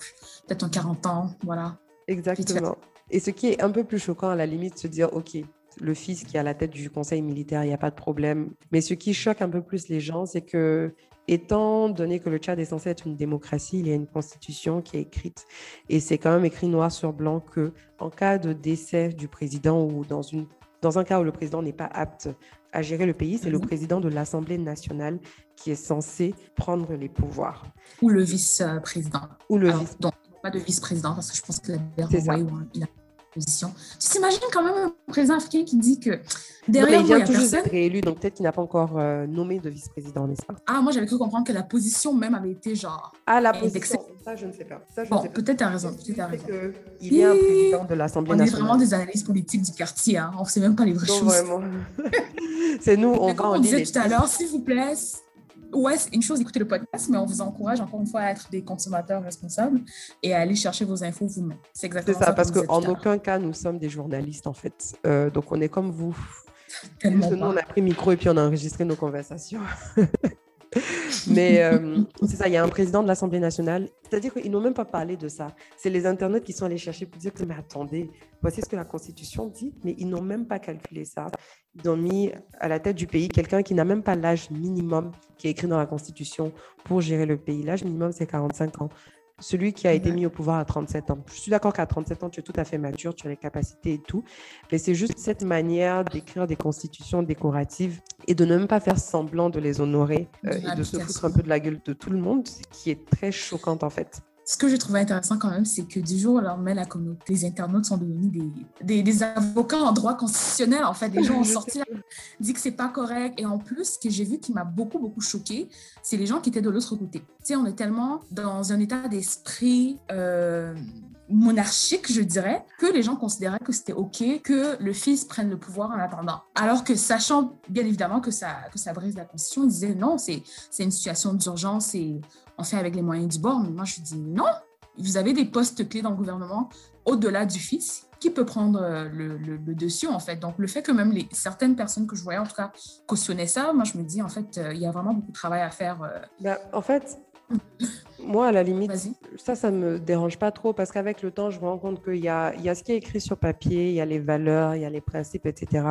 peut-être en 40 ans, voilà. Exactement. Et ce qui est un peu plus choquant, à la limite, se dire, OK, le fils qui est à la tête du conseil militaire, il n'y a pas de problème. Mais ce qui choque un peu plus les gens, c'est que, étant donné que le Tchad est censé être une démocratie, il y a une constitution qui est écrite. Et c'est quand même écrit noir sur blanc que, en cas de décès du président ou dans, une, dans un cas où le président n'est pas apte à gérer le pays, c'est le mhm. président de l'Assemblée nationale qui est censé prendre les pouvoirs. Ou le vice-président. Ou le vice. Donc, pas de vice-président, parce que je pense que la renvoyé ou il a position. Tu t'imagines quand même un président africain qui dit que derrière non, il vient tout juste d'être réélu, donc peut-être qu'il n'a pas encore euh, nommé de vice-président, n'est-ce pas? Ah, moi j'avais cru comprendre que la position même avait été genre. Ah, la position. Ça, je ne sais pas. Ça, je bon, peut-être tu as raison. Peut-être raison. Il y a un président de l'Assemblée nationale. On est vraiment des analystes politiques du quartier. Hein. On ne sait même pas les vraies choses. Vraiment. C'est nous, on va Comme on disait tout à l'heure, s'il vous plaît, ouais, c'est une chose d'écouter le podcast, mais on vous encourage encore une fois à être des consommateurs responsables et à aller chercher vos infos vous-même. C'est exactement ça. ça parce qu'en aucun cas, nous sommes des journalistes, en fait. Euh, donc, on est comme vous. Nous, on a pris micro et puis on a enregistré nos conversations. Mais euh, c'est ça, il y a un président de l'Assemblée nationale. C'est-à-dire qu'ils n'ont même pas parlé de ça. C'est les internautes qui sont allés chercher pour dire mais attendez, voici ce que la Constitution dit, mais ils n'ont même pas calculé ça. Ils ont mis à la tête du pays quelqu'un qui n'a même pas l'âge minimum qui est écrit dans la Constitution pour gérer le pays. L'âge minimum, c'est 45 ans celui qui a été mis au pouvoir à 37 ans. Je suis d'accord qu'à 37 ans, tu es tout à fait mature, tu as les capacités et tout, mais c'est juste cette manière d'écrire des constitutions décoratives et de ne même pas faire semblant de les honorer euh, et de se foutre un peu de la gueule de tout le monde, qui est très choquante en fait ce que j'ai trouvé intéressant quand même, c'est que du jour au lendemain, la communauté, les internautes sont devenus des, des, avocats en droit constitutionnel. En fait, les gens ont sorti, dit que c'est pas correct. Et en plus, ce que j'ai vu qui m'a beaucoup, beaucoup choqué, c'est les gens qui étaient de l'autre côté. Tu sais, on est tellement dans un état d'esprit euh, monarchique, je dirais, que les gens considéraient que c'était OK que le fils prenne le pouvoir en attendant. Alors que, sachant bien évidemment que ça, que ça brise la Constitution, ils disaient non, c'est une situation d'urgence et avec les moyens du bord. Mais moi, je dis non. Vous avez des postes clés dans le gouvernement au-delà du fils qui peut prendre euh, le, dessus, en fait. Donc, le fait que même les, certaines personnes que je voyais, en tout cas, cautionnaient ça, moi, je me dis, en fait, euh, il y a vraiment beaucoup de travail à faire. Euh. Ben, en fait, moi, à la limite, ça, ça me dérange pas trop parce qu'avec le temps, je me rends compte qu'il y a, il y a ce qui est écrit sur papier, il y a les valeurs, il y a les principes, etc.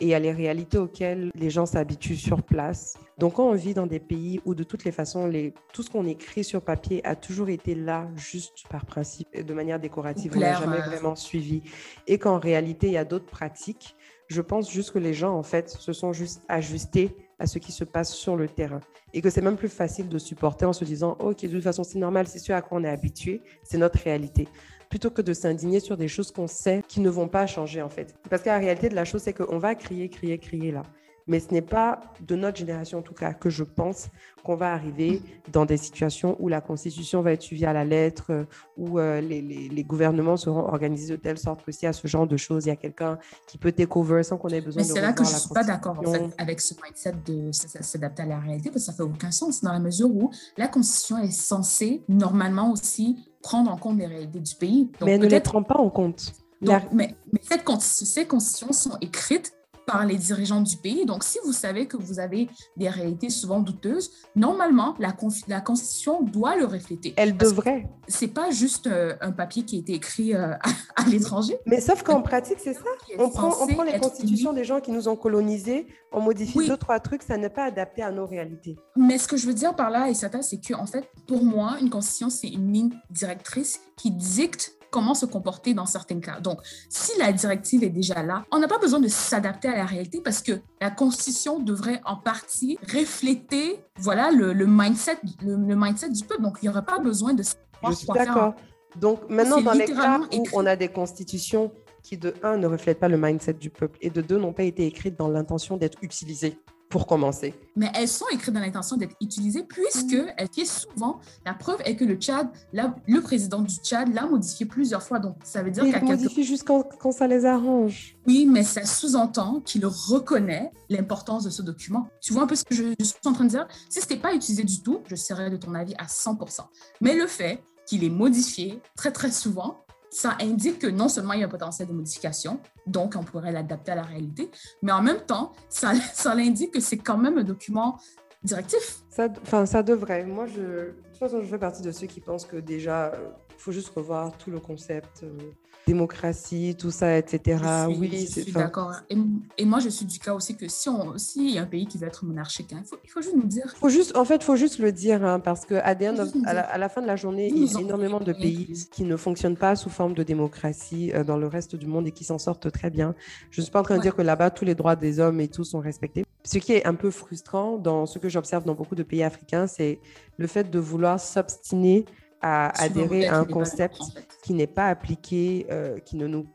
Et il y a les réalités auxquelles les gens s'habituent sur place. Donc, quand on vit dans des pays où, de toutes les façons, les, tout ce qu'on écrit sur papier a toujours été là juste par principe et de manière décorative, on n'a jamais vraiment suivi. Et qu'en réalité, il y a d'autres pratiques je pense juste que les gens, en fait, se sont juste ajustés à ce qui se passe sur le terrain. Et que c'est même plus facile de supporter en se disant, OK, de toute façon, c'est normal, c'est ce à quoi on est habitué, c'est notre réalité. Plutôt que de s'indigner sur des choses qu'on sait qui ne vont pas changer, en fait. Parce que la réalité de la chose, c'est qu'on va crier, crier, crier là. Mais ce n'est pas de notre génération, en tout cas, que je pense qu'on va arriver dans des situations où la Constitution va être suivie à la lettre, euh, où euh, les, les, gouvernements seront organisés de telle sorte que s'il y a ce genre de choses, il y a quelqu'un qui peut take over sans qu'on ait besoin Mais de c'est là que je ne suis pas d'accord en fait, avec ce mindset de s'adapter à la réalité, parce que ça fait aucun sens dans la mesure où la Constitution est censée normalement aussi prendre en compte les réalités du pays. mais elle ne les prend pas en compte. mais, mais cette, ces constitutions sont écrites par les dirigeants du pays. Donc, si vous savez que vous avez des réalités souvent douteuses, normalement, la, la Constitution doit le refléter. Elle devrait. C'est pas juste euh, un papier qui a été écrit euh, à, l'étranger. Mais sauf qu'en pratique, c'est ça. On prend, on prend, les constitutions des gens qui nous ont colonisés, on modifie deux, trois trucs, ça n'est pas adapté à nos réalités. Mais ce que je veux dire par là, et ça c'est que, en fait, pour moi, une constitution, c'est une ligne directrice qui dicte comment se comporter dans certains cas. Donc, si la directive est déjà là, on n'a pas besoin de s'adapter à la réalité parce que la Constitution devrait en partie refléter, voilà, le, mindset, le, mindset du peuple. Donc, il n'y aurait pas besoin de Je suis d'accord. Donc, maintenant, dans les cas où on a des constitutions qui, de un, ne reflètent pas le mindset du peuple et de deux, n'ont pas été écrites dans l'intention d'être utilisées pour commencer. Mais elles sont écrites dans l'intention d'être utilisées puisque elles souvent, la preuve est que le Tchad, le président du Tchad l'a modifié plusieurs fois. Donc, ça veut dire qu'il modifie juste quand, ça les arrange. Oui, mais ça sous-entend qu'il reconnaît l'importance de ce document. Tu vois un peu ce que je, je suis en train de dire? Si ce n'était pas utilisé du tout, je serais de ton avis à 100%. Mais le fait qu'il est modifié très, très souvent, ça indique que non seulement il y a un potentiel de modification, donc on pourrait l'adapter à la réalité, mais en même temps, ça, ça indique que c'est quand même un document directif. Ça, enfin, ça devrait. Moi, de toute façon, je fais partie de ceux qui pensent que déjà, il faut juste revoir tout le concept. Euh, démocratie, tout ça, etc. oui, je suis d'accord. Et, moi, je suis du cas aussi que si on, si y a un pays qui veut être monarchique, hein, il, faut, juste nous dire. Faut juste, en fait, il faut juste le dire, hein, parce qu'à à, la, à la fin de la journée, il y a énormément de pays qui ne fonctionnent pas sous forme de démocratie euh, dans le reste du monde et qui s'en sortent très bien. Je ne suis pas en train de dire que là-bas, tous les droits des hommes et tout sont respectés. Ce qui est un peu frustrant dans ce que j'observe dans beaucoup de pays africains, c'est le fait de vouloir s'obstiner à adhérer à un concept qui n'est pas appliqué, euh, qui ne nous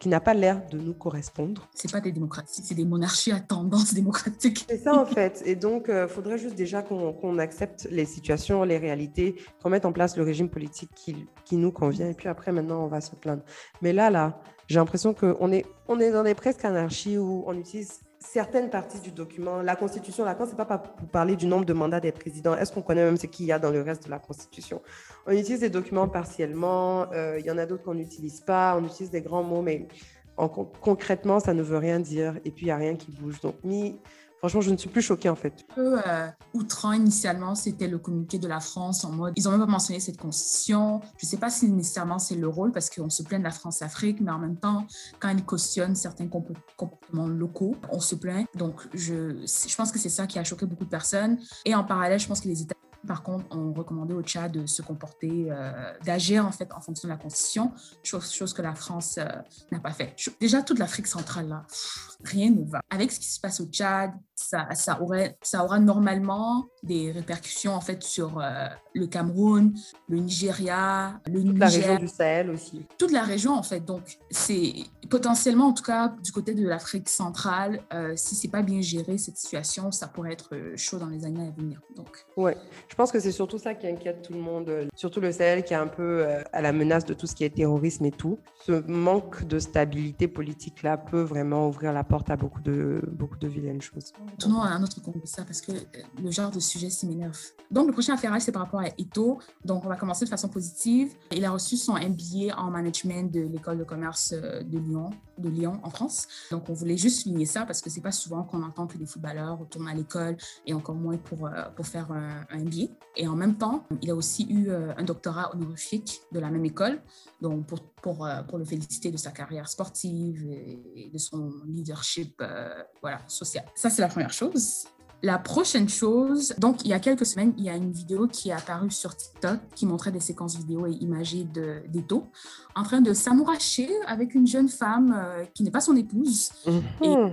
qui n'a pas l'air de nous correspondre. C'est pas des démocraties, c'est des monarchies à tendance démocratique. C'est ça en fait. Et donc, il euh, faudrait juste déjà qu'on accepte les situations, les réalités, qu'on mette en place le régime politique qui, qui, nous convient. Et puis après, maintenant, on va se plaindre. Mais là, là, j'ai l'impression qu'on est, on est dans des presque anarchies où on utilise certaines parties du document. La Constitution, là, quand c'est pas pour parler du nombre de mandats des présidents, est-ce qu'on connaît même ce qu'il y a dans le reste de la Constitution? On utilise des documents partiellement, euh, il y en a d'autres qu'on n'utilise pas, on utilise des grands mots, mais en, concrètement, ça ne veut rien dire et puis il n'y a rien qui bouge. Donc, ni Franchement, je ne suis plus choquée en fait. Un peu euh, outrant initialement, c'était le communiqué de la France en mode ils n'ont même pas mentionné cette constitution. Je ne sais pas si nécessairement c'est le rôle parce qu'on se plaint de la France-Afrique, mais en même temps, quand ils cautionnent certains comportements locaux, on se plaint. Donc, je, je pense que c'est ça qui a choqué beaucoup de personnes. Et en parallèle, je pense que les États par contre, on recommandait au Tchad de se comporter, euh, d'agir en fait en fonction de la Constitution, chose, que la France euh, n'a pas fait. Déjà, toute l'Afrique centrale, là, rien ne va. Avec ce qui se passe au Tchad, ça, ça, aurait, ça aura normalement des répercussions en fait sur euh, le Cameroun, le Nigeria, le Toute la région du Sahel aussi. Toute la région en fait. Donc, c'est potentiellement, en tout cas, du côté de l'Afrique centrale, si c'est pas bien géré cette situation, ça pourrait être chaud dans les années à venir. Donc, ouais. Je pense que c'est surtout ça qui inquiète tout le monde, euh, surtout le Sahel qui est un peu euh, à la menace de tout ce qui est terrorisme et tout. Ce manque de stabilité politique-là peut vraiment ouvrir la porte à beaucoup de, beaucoup de vilaines choses. Tournons à un autre ça parce que euh, le genre de sujet s'y m'énerve. Donc, le prochain affaire, c'est par rapport à Ito. Donc, on va commencer de façon positive. Il a reçu son MBA en management de l'école de commerce de Lyon, de Lyon en France. Donc, on voulait juste souligner ça parce que c'est pas souvent qu'on entend que des footballeurs retournent à l'école et encore moins pour, pour faire un, un MBA. Et en même temps, il a aussi eu euh, un doctorat honorifique de la même école, donc pour, pour, euh, pour le féliciter de sa carrière sportive et de son leadership euh, voilà, social. Ça, c'est la première chose. La prochaine chose, donc il y a quelques semaines, il y a une vidéo qui est apparue sur TikTok qui montrait des séquences vidéo et imagées d'Eto en train de s'amouracher avec une jeune femme qui n'est pas son épouse. Mm-hmm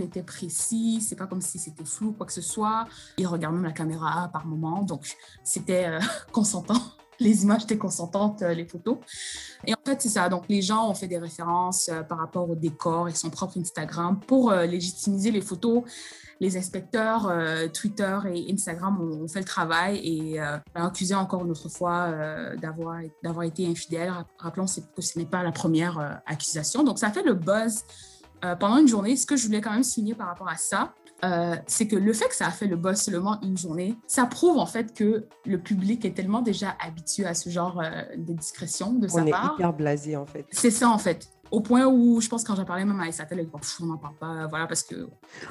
était précis, c'est pas comme si c'était flou quoi que ce soit. Il regarde même la caméra par moment, donc c'était euh, consentant. Les images étaient consentantes, euh, les photos. Et en fait, c'est ça. Donc, les gens ont fait des références euh, par rapport au décor et son propre Instagram pour légitimiser les photos. Les inspecteurs Twitter et Instagram ont, fait le travail et accusé encore une autre fois d'avoir d'avoir été infidèle. Rappelons que ce n'est pas la première accusation. Donc, ça fait le buzz euh, pendant une journée. Ce que je voulais quand même signer par rapport à ça, euh, c'est que le fait que ça a fait le buzz seulement une journée, ça prouve en fait que le public est tellement déjà habitué à ce genre euh, de discrétion de sa part. On est hyper blasé en fait. C'est ça en fait. Au point où je pense quand j'ai parlé même à Isatel, elle dit on n'en parle pas, voilà, parce que.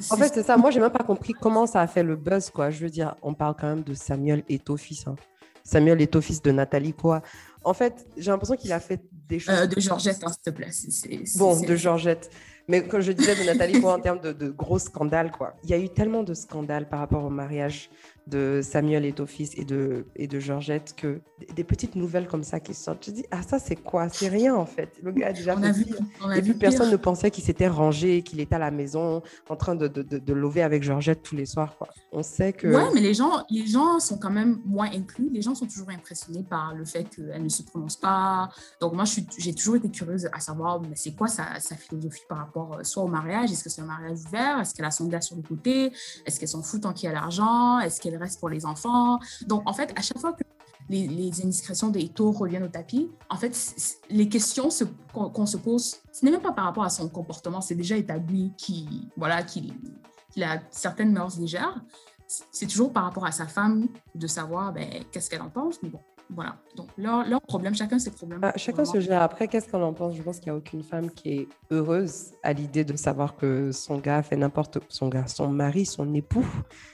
En fait, c'est ça. Moi, j'ai même pas compris comment ça a fait le buzz, quoi. Je veux dire, on parle quand même de Samuel Eto'o-fils. Hein. Samuel Eto'o-fils de Nathalie, quoi. En fait, j'ai l'impression qu'il a fait des choses. de Georgette, hein, s'il te plaît. bon, de Georgette. Mais comme je disais de Nathalie en termes de, de, gros scandales, quoi. Il y a eu tellement de scandales par rapport au mariage de Samuel et Tophis et de, et de Georgette que des petites nouvelles comme ça qui sortent. Je dis, ah, ça, c'est quoi? C'est rien, en fait. Le gars a déjà vu, Et puis, personne ne pensait qu'il s'était rangé, qu'il était à la maison en train de, de, de, lever avec Georgette tous les soirs, quoi. On sait que. Ouais, mais les gens, les gens sont quand même moins inclus. Les gens sont toujours impressionnés par le fait qu'elle ne se prononce pas. Donc, moi, j'ai toujours été curieuse à savoir, mais c'est quoi sa, sa, philosophie par rapport euh, soit au mariage? Est-ce que c'est un mariage ouvert? Est-ce qu'elle a son gars sur le côté? Est-ce qu'elle s'en fout tant qu'il y a l'argent? Est-ce qu'elle reste pour les enfants. Donc, en fait, à chaque fois que les, indiscrétions des taux reviennent au tapis, en fait, les questions qu'on se pose, ce n'est même pas par rapport à son comportement, c'est déjà établi qu'il voilà, qu'il a certaines mœurs légères. C'est toujours par rapport à sa femme de savoir ben, qu'est-ce qu'elle en pense. Mais bon, voilà. Donc, leur, leur problème, chacun ses problèmes. Ah, chacun se gère. Après, qu'est-ce qu'on en pense? Je pense qu'il n'y a aucune femme qui est heureuse à l'idée de savoir que son gars fait n'importe son gars, son mari, son époux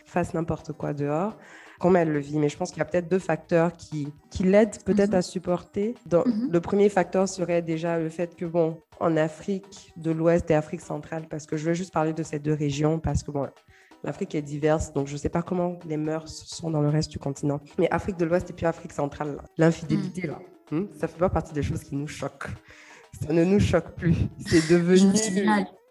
fasse n'importe quoi dehors. Comment elle le vit Mais je pense qu'il y a peut-être deux facteurs qui, qui l'aident peut-être mhm. à supporter. Donc, mhm. Le premier facteur serait déjà le fait que, bon, en Afrique de l'Ouest et Afrique centrale, parce que je veux juste parler de ces deux régions, parce que, bon, L'Afrique est diverse, donc je ne sais pas comment les mœurs sont dans le reste du continent. Mais Afrique de l'Ouest et puis Afrique centrale, l'infidélité, là, hmm, ça fait pas partie des choses qui nous choquent. Ça ne nous choque plus. C'est devenu.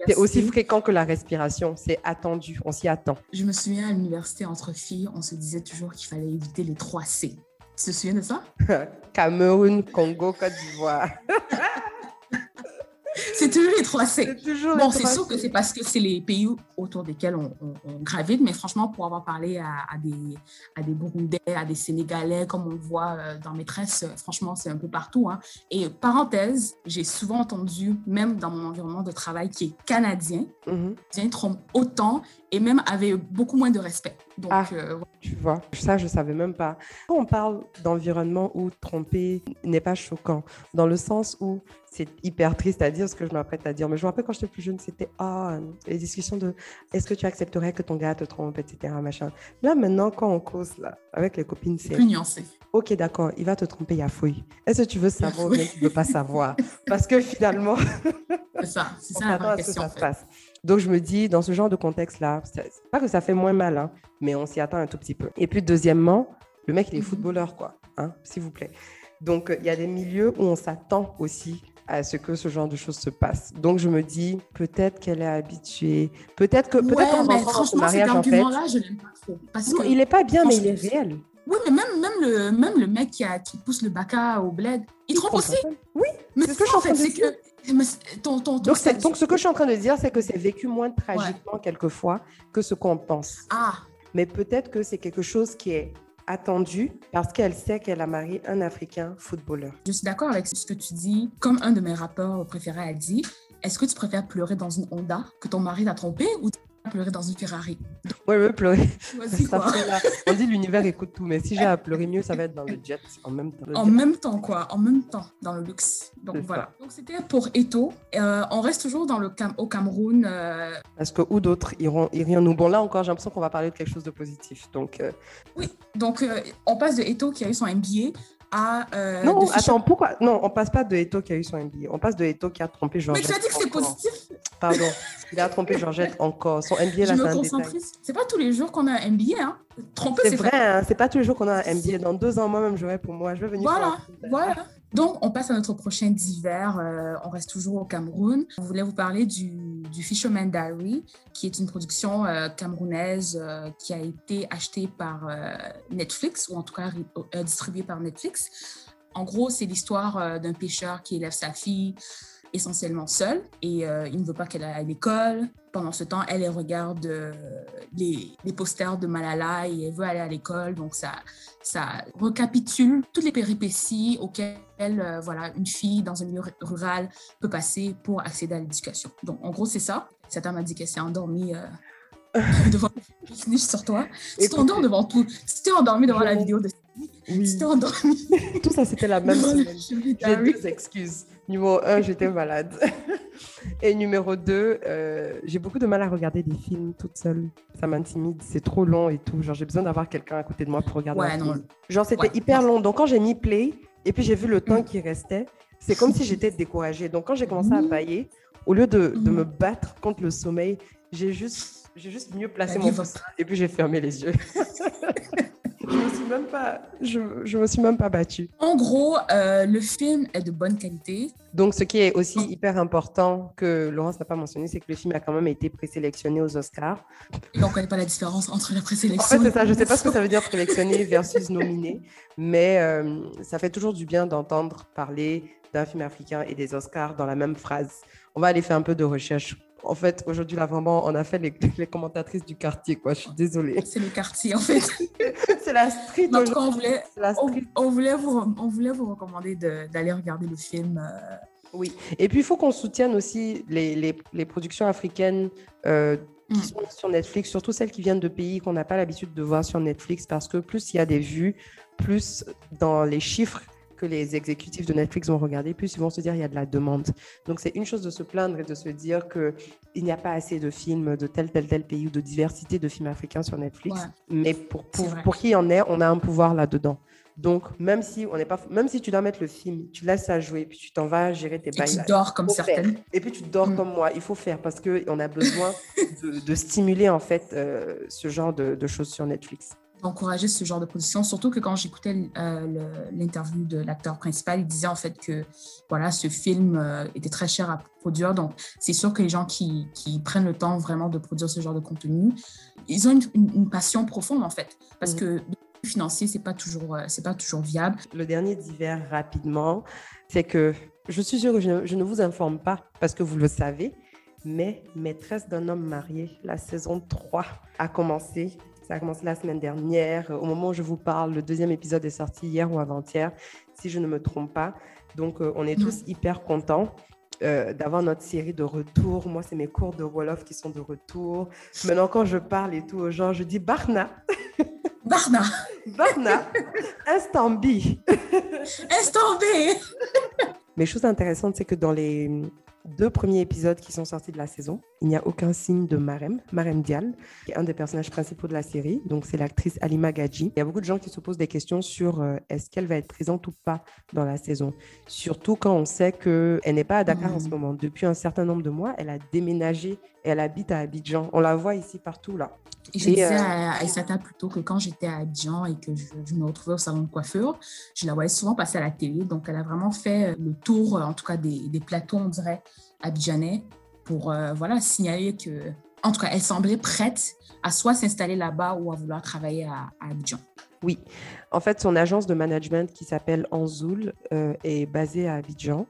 C'est aussi fréquent que la respiration. C'est attendu. On s'y attend. Je me souviens à l'université entre filles, on se disait toujours qu'il fallait éviter les trois C. Tu te souviens de ça? Cameroun, Congo, Côte d'Ivoire. C'est toujours les trois C. bon, c'est sûr que c'est parce que c'est les pays autour desquels on, gravite, mais franchement, pour avoir parlé à, des, à des Burundais, à des Sénégalais, comme on le voit euh, dans Maîtresse, euh, franchement, c'est un peu partout. Hein. Et parenthèse, j'ai souvent entendu, même dans mon environnement de travail qui est canadien, mm -hmm. autant et même avec beaucoup moins de respect. Donc, ah, euh, tu vois, ça, je savais même pas. Quand on parle d'environnement où tromper n'est pas choquant, dans le sens où c'est hyper triste à dire ce que je m'apprête à dire, mais je me rappelle quand j'étais plus jeune, c'était ah, les discussions de est-ce que tu accepterais que ton gars te trompe, etc. Machin. Là, maintenant, quand on cause là, avec les copines, c'est. Plus nuancé. Ok, d'accord, il va te tromper, il y a fouille. Est-ce que tu veux savoir ou bien tu ne veux pas savoir? Parce que finalement. c'est ça, c'est ça la vraie question. Ça se passe? Donc, je me dis, dans ce genre de contexte-là, pas que ça fait moins mal, hein, mais on s'y attend un tout petit peu. Et puis, deuxièmement, le mec, il est mhm. footballeur, quoi, hein, s'il vous plaît. Donc, il y a des milieux où on s'attend aussi à ce que ce genre de choses se passe. Donc, je me dis, peut-être qu'elle est habituée. Peut-être que. Peut ouais, mais franchement, cet argument-là, je l'aime pas trop. Parce non, il n'est pas bien, mais il est réel. Oui, mais même, même, le, même le mec qui, a, qui pousse le baca au bled, il trompe aussi. Oui, mais ce que je en fait, c'est que ton, ton, donc, donc, ce que je suis en train de dire, c'est que c'est vécu moins tragiquement quelquefois que ce qu'on pense. Ah. Mais peut-être que c'est quelque chose qui est attendu parce qu'elle sait qu'elle a marié un Africain footballeur. Je suis d'accord avec ce que tu dis. Comme un de mes rappeurs préférés a dit, est-ce que tu préfères pleurer dans une Honda que ton mari t'a trompé ou pleurer dans une Ferrari. Oui, oui, pleurer. on dit l'univers écoute tout, mais si j'ai à pleurer mieux, ça va être dans le jet en même temps. En même temps, quoi. En même temps, dans le luxe. Donc voilà. Donc c'était pour Eto. Euh, on reste toujours dans le Cam au Cameroun. Euh... Parce que où d'autres iront, irions nous Bon, là encore, j'ai l'impression qu'on va parler de quelque chose de positif. Donc, euh... Oui, donc on passe de Eto qui a eu son MBA à. Euh, non, attends, pourquoi? Non, on passe pas de Eto qui a eu son MBA. On passe de Eto qui a trompé Georgette. Mais tu as dit que c'est positif Pardon, il a trompé Georgette encore. Son MBA, là, c'est un. C'est pas tous les jours qu'on a un MBA. Hein. Tromper, c'est vrai. Hein, c'est pas tous les jours qu'on a un MBA. Dans deux ans, moi-même, je vais pour moi. Je vais venir. Voilà, voilà. Donc, on passe à notre prochain d'hiver. Euh, on reste toujours au Cameroun. On voulait vous parler du, Fisherman Diary, qui est une production euh, camerounaise euh, qui a été achetée par Netflix, ou en tout cas distribuée par Netflix. En gros, c'est l'histoire d'un pêcheur qui élève sa fille essentiellement seule et il ne veut pas qu'elle aille à l'école. Pendant ce temps, elle, elle regarde euh, les, les, posters de Malala et elle veut aller à l'école. Donc, ça, ça recapitule toutes les péripéties auxquelles euh, voilà, une fille dans un milieu rural peut passer pour accéder à l'éducation. Donc, en gros, c'est ça. Cette homme m'a dit qu'elle s'est endormie devant le sur toi. Tu t'endors devant tout. Tu t'es endormi devant la vidéo de oui. Tu t'es endormi. tout ça, c'était la même semaine. J'ai deux excuses. Numéro un, j'étais malade. Et numéro deux, euh, j'ai beaucoup de mal à regarder des films toute seule. Ça m'intimide, c'est trop long et tout. Genre, j'ai besoin d'avoir quelqu'un à côté de moi pour regarder ouais, non. Genre, c'était hyper long. Donc, quand j'ai mis play et puis j'ai vu le temps qui restait, c'est comme si j'étais découragée. Donc, quand j'ai commencé à bailler, Au lieu de, de me battre contre le sommeil, j'ai juste, j'ai juste mieux placé mon coussin et puis j'ai fermé les yeux. je me suis même pas, je, je me suis même pas battue. En gros, euh, le film est de bonne qualité. Donc, ce qui est aussi hyper important que Laurence n'a pas mentionné, c'est que le film a quand même été présélectionné aux Oscars. Et on ne connaît pas la différence entre la présélection. En fait, c'est ça. Je ne sais pas ce que ça veut dire présélectionné versus nominé, mais euh, ça fait toujours du bien d'entendre parler d'un film africain et des Oscars dans la même phrase. On va aller faire un peu de recherche en fait, aujourd'hui, là, vraiment, on a fait les, commentatrices du quartier, quoi. Je suis désolée. C'est le quartier, en fait. c'est la street. Donc, on voulait, On, voulait vous, on voulait vous recommander d'aller regarder le film. Euh. Oui. Et puis, il faut qu'on soutienne aussi les, les, les productions africaines euh, qui mm. sont sur Netflix, surtout celles qui viennent de pays qu'on n'a pas l'habitude de voir sur Netflix, parce que plus il y a des vues, plus dans les chiffres que les exécutifs de Netflix vont regarder, plus ils vont se dire il y a de la demande. Donc c'est une chose de se plaindre et de se dire qu'il n'y a pas assez de films de tel, tel, tel pays ou de diversité de films africains sur Netflix. Mais pour, pour, pour qui en est, on a un pouvoir là-dedans. Donc, même si, on n'est pas, même si tu dois mettre le film, tu laisses ça jouer, puis tu t'en vas gérer tes bails. Et tu dors comme certaines. Et puis tu dors mm. comme moi. Il faut faire parce qu'on a besoin de, stimuler en fait euh, ce genre de, de choses sur Netflix encourager ce genre de position, surtout que quand j'écoutais euh, l'interview de l'acteur principal, il disait en fait que voilà, ce film euh, était très cher à produire. Donc, c'est sûr que les gens qui, qui, prennent le temps vraiment de produire ce genre de contenu, ils ont une, passion profonde en fait, parce que mhm. que financier, c'est pas toujours, euh, c'est pas toujours viable. Le dernier d'hiver, rapidement, c'est que je suis sûre que je, je ne vous informe pas parce que vous le savez, mais Maîtresse d'un homme marié, la saison 3 a commencé ça a commencé la semaine dernière. Au moment où je vous parle, le deuxième épisode est sorti hier ou avant-hier, si je ne me trompe pas. Donc, euh, on est tous hyper contents. Euh, d'avoir notre série de retour. Moi, c'est mes cours de Wolof qui sont de retour. Maintenant, quand je parle et tout aux gens, je dis Barna. Barna. Barna. Instant B. Instant B. Mais chose intéressante, c'est que dans les deux premiers épisodes qui sont sortis de la saison, il n'y a aucun signe de Marem, Marem Dial, qui est un des personnages principaux de la série. Donc, c'est l'actrice Alima Gadji. Il y a beaucoup de gens qui se posent des questions sur euh, est-ce qu'elle va être présente ou pas dans la saison. Surtout quand on sait qu'elle n'est pas à Dakar en ce mm. moment. Depuis un certain nombre de mois, elle a déménagé et elle habite à Abidjan. On la voit ici partout là. Je disais euh, à Aïssata plutôt que quand j'étais à Abidjan et que je, me retrouvais au salon de coiffure, je la voyais souvent passer à la télé. Donc, elle a vraiment fait le tour, en tout cas des, des plateaux, on dirait, abidjanais pour euh, voilà, signaler que, en tout cas, elle semblait prête à soit s'installer là-bas ou à vouloir travailler à, Abidjan. Oui, en fait, son agence de management qui s'appelle Anzoul euh, est basée à Abidjan.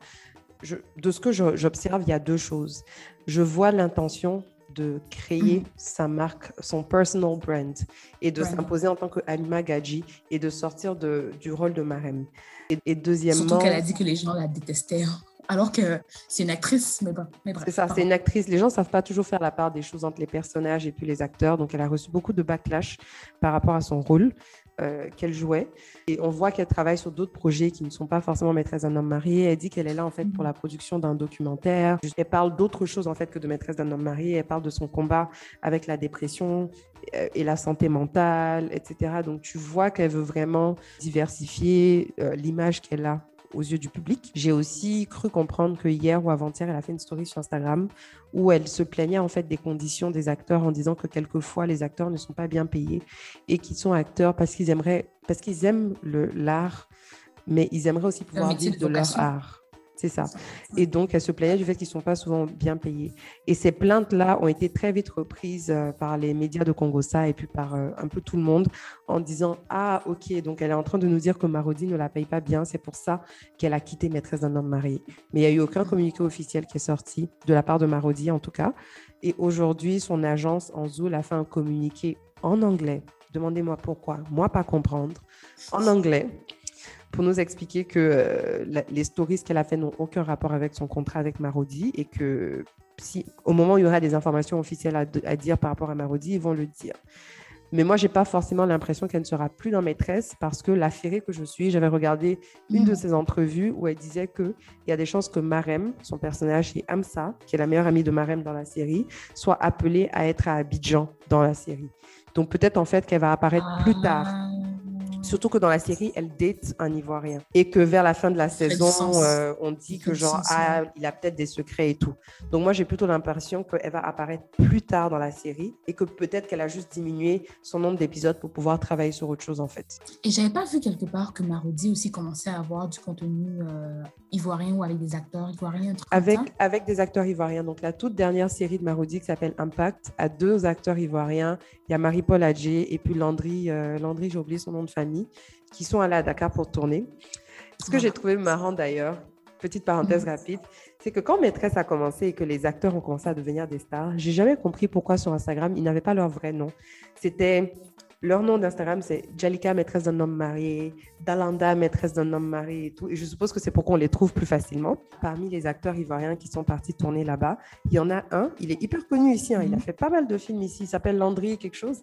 Je, de ce que j'observe, il y a deux choses. Je vois l'intention de créer mm. sa marque, son personal brand et de s'imposer en tant que Alima Gadji et de sortir de, du rôle de Marem. Et, et deuxièmement... Surtout qu'elle a dit que les gens la détestaient. Hein alors que c'est une actrice, mais, bon, mais. C'est ça, c'est une actrice. Les gens ne savent pas toujours faire la part des choses entre les personnages et puis les acteurs. Donc, elle a reçu beaucoup de backlash par rapport à son rôle euh, qu'elle jouait. Et on voit qu'elle travaille sur d'autres projets qui ne sont pas forcément Maîtresse d'un homme marié. Elle dit qu'elle est là, en fait, pour la production d'un documentaire. Elle parle d'autres choses, en fait, que de Maîtresse d'un homme marié. Elle parle de son combat avec la dépression euh, et la santé mentale, etc. Donc, tu vois qu'elle veut vraiment diversifier euh, l'image qu'elle a aux yeux du public. J'ai aussi cru comprendre que hier ou avant-hier, elle a fait une story sur Instagram où elle se plaignait en fait des conditions des acteurs en disant que quelquefois les acteurs ne sont pas bien payés et qu'ils sont acteurs parce qu'ils aimeraient, parce qu'ils aiment l'art, mais ils aimeraient aussi pouvoir vivre de leur art. C'est ça. Et donc, elle se plaignait du fait qu'ils ne sont pas souvent bien payés. Et ces plaintes-là ont été très vite reprises euh, par les médias de Congossa et puis par euh, un peu tout le monde en disant Ah, ok, donc elle est en train de nous dire que Marodi ne la paye pas bien. C'est pour ça qu'elle a quitté Maîtresse d'un homme marié. Mais il n'y a eu aucun communiqué officiel qui est sorti, de la part de Marodi en tout cas. Et aujourd'hui, son agence en Zoul a fait un communiqué en anglais. Demandez-moi pourquoi. Moi, pas comprendre. En anglais pour nous expliquer que euh, les stories qu'elle a fait n'ont aucun rapport avec son contrat avec Marodi et que si au moment où il y aura des informations officielles à, dire par rapport à Marodi, ils vont le dire. Mais moi, j'ai pas forcément l'impression qu'elle ne sera plus dans Maîtresse parce que l'affairée que je suis, j'avais regardé une de mm. ses entrevues où elle disait qu'il y a des chances que Marem, son personnage, et Amsa, qui est la meilleure amie de Marem dans la série, soit appelée à être à Abidjan dans la série. Donc peut-être en fait qu'elle va apparaître plus tard Surtout que dans la série, elle date un Ivoirien. Et que vers la fin de la saison, euh, on dit que genre, ah, il a peut-être des secrets et tout. Donc moi, j'ai plutôt l'impression qu'elle va apparaître plus tard dans la série et que peut-être qu'elle a juste diminué son nombre d'épisodes pour pouvoir travailler sur autre chose en fait. Et j'avais pas vu quelque part que Marodi aussi commençait à avoir du contenu euh, ivoirien ou avec des acteurs ivoiriens. Avec, avec des acteurs ivoiriens. Donc la toute dernière série de Marodi qui s'appelle Impact a deux acteurs ivoiriens. Il y a Marie-Paul Adjé et puis Landry, euh, Landry j'ai oublié son nom de famille, qui sont allés à Dakar pour tourner. Ce que j'ai trouvé marrant d'ailleurs, petite parenthèse mhm. rapide, c'est que quand Maîtresse a commencé et que les acteurs ont commencé à devenir des stars, j'ai jamais compris pourquoi sur Instagram, ils n'avaient pas leur vrai nom. C'était leur nom d'Instagram, c'est Jalika, maîtresse d'un homme marié, Dalanda, maîtresse d'un homme marié et tout. Et je suppose que c'est pour qu'on les trouve plus facilement. Parmi les acteurs ivoiriens qui sont partis tourner là-bas, il y en a un, il est hyper connu ici, hein. il a mhm. fait pas mal de films ici, il s'appelle Landry quelque chose.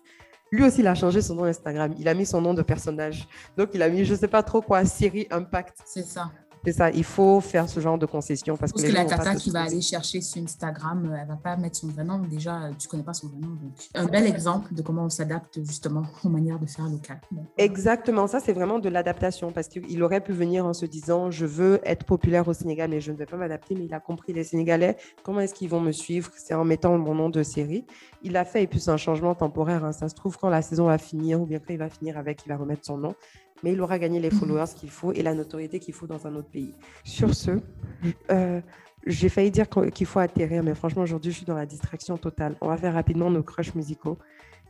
Lui aussi, il a changé son nom Instagram. Il a mis son nom de personnage. Donc, il a mis, je sais pas trop quoi, Siri Impact. C'est ça. C'est ça, il faut faire ce genre de concession. Parce, que, que la tata qui va aller chercher sur Instagram, euh, elle va pas mettre son vrai nom. Déjà, euh, tu connais pas son vrai nom. Donc, un bel exemple de comment on s'adapte justement aux manières de faire local. Exactement, ça c'est vraiment de l'adaptation parce qu'il aurait pu venir en se disant je veux être populaire au Sénégal mais je ne vais pas m'adapter. Mais il a compris les Sénégalais, comment est-ce qu'ils vont me suivre? C'est en mettant mon nom de série. Il a fait et puis c'est un changement temporaire. Hein. Ça se trouve quand la saison va finir ou bien quand il va finir avec, il va remettre son nom mais il aura gagné les mhm. followers qu'il faut et la notoriété qu'il faut dans un autre pays. Sur ce, euh, j'ai failli dire qu'il faut atterrir, mais franchement, aujourd'hui, je suis dans la distraction totale. On va faire rapidement nos crushs musicaux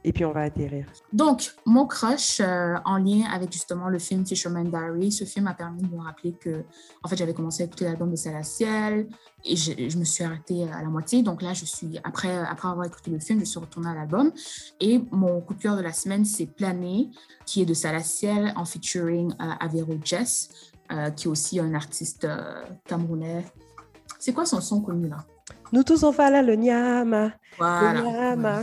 et puis on va atterrir. Donc, mon crush euh, en lien avec justement le film Fisherman Diary, ce film a permis de me rappeler que, en fait, j'avais commencé à écouter l'album de Ciel et je, je, me suis arrêtée à la moitié. Donc là, je suis, après, après avoir écouté le film, je suis retournée à l'album. Et mon coup de cœur de la semaine, c'est Plané, qui est de Ciel en featuring euh, Avero Jess, euh, qui est aussi un artiste camerounais. C'est quoi son son connu là? Nous tous on fait là le Nyama. Voilà. Le Nyama.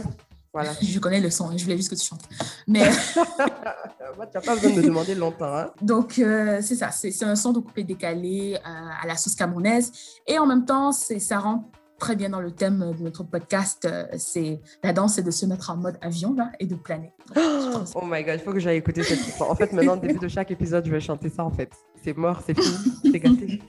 Voilà. Je connais le son, je voulais juste que tu chantes. Mais... tu n'as pas besoin de me demander longtemps. Hein. Donc, euh, c'est ça, c'est un son de coupé décalé euh, à la sauce camerounaise. Et en même temps, ça rend très bien dans le thème de notre podcast. Euh, c'est La danse, c'est de se mettre en mode avion là, et de planer. oh my God, il faut que j'aille écouter cette chanson. En fait, maintenant, au début de chaque épisode, je vais chanter ça en fait. C'est mort, c'est fini, c'est gâté.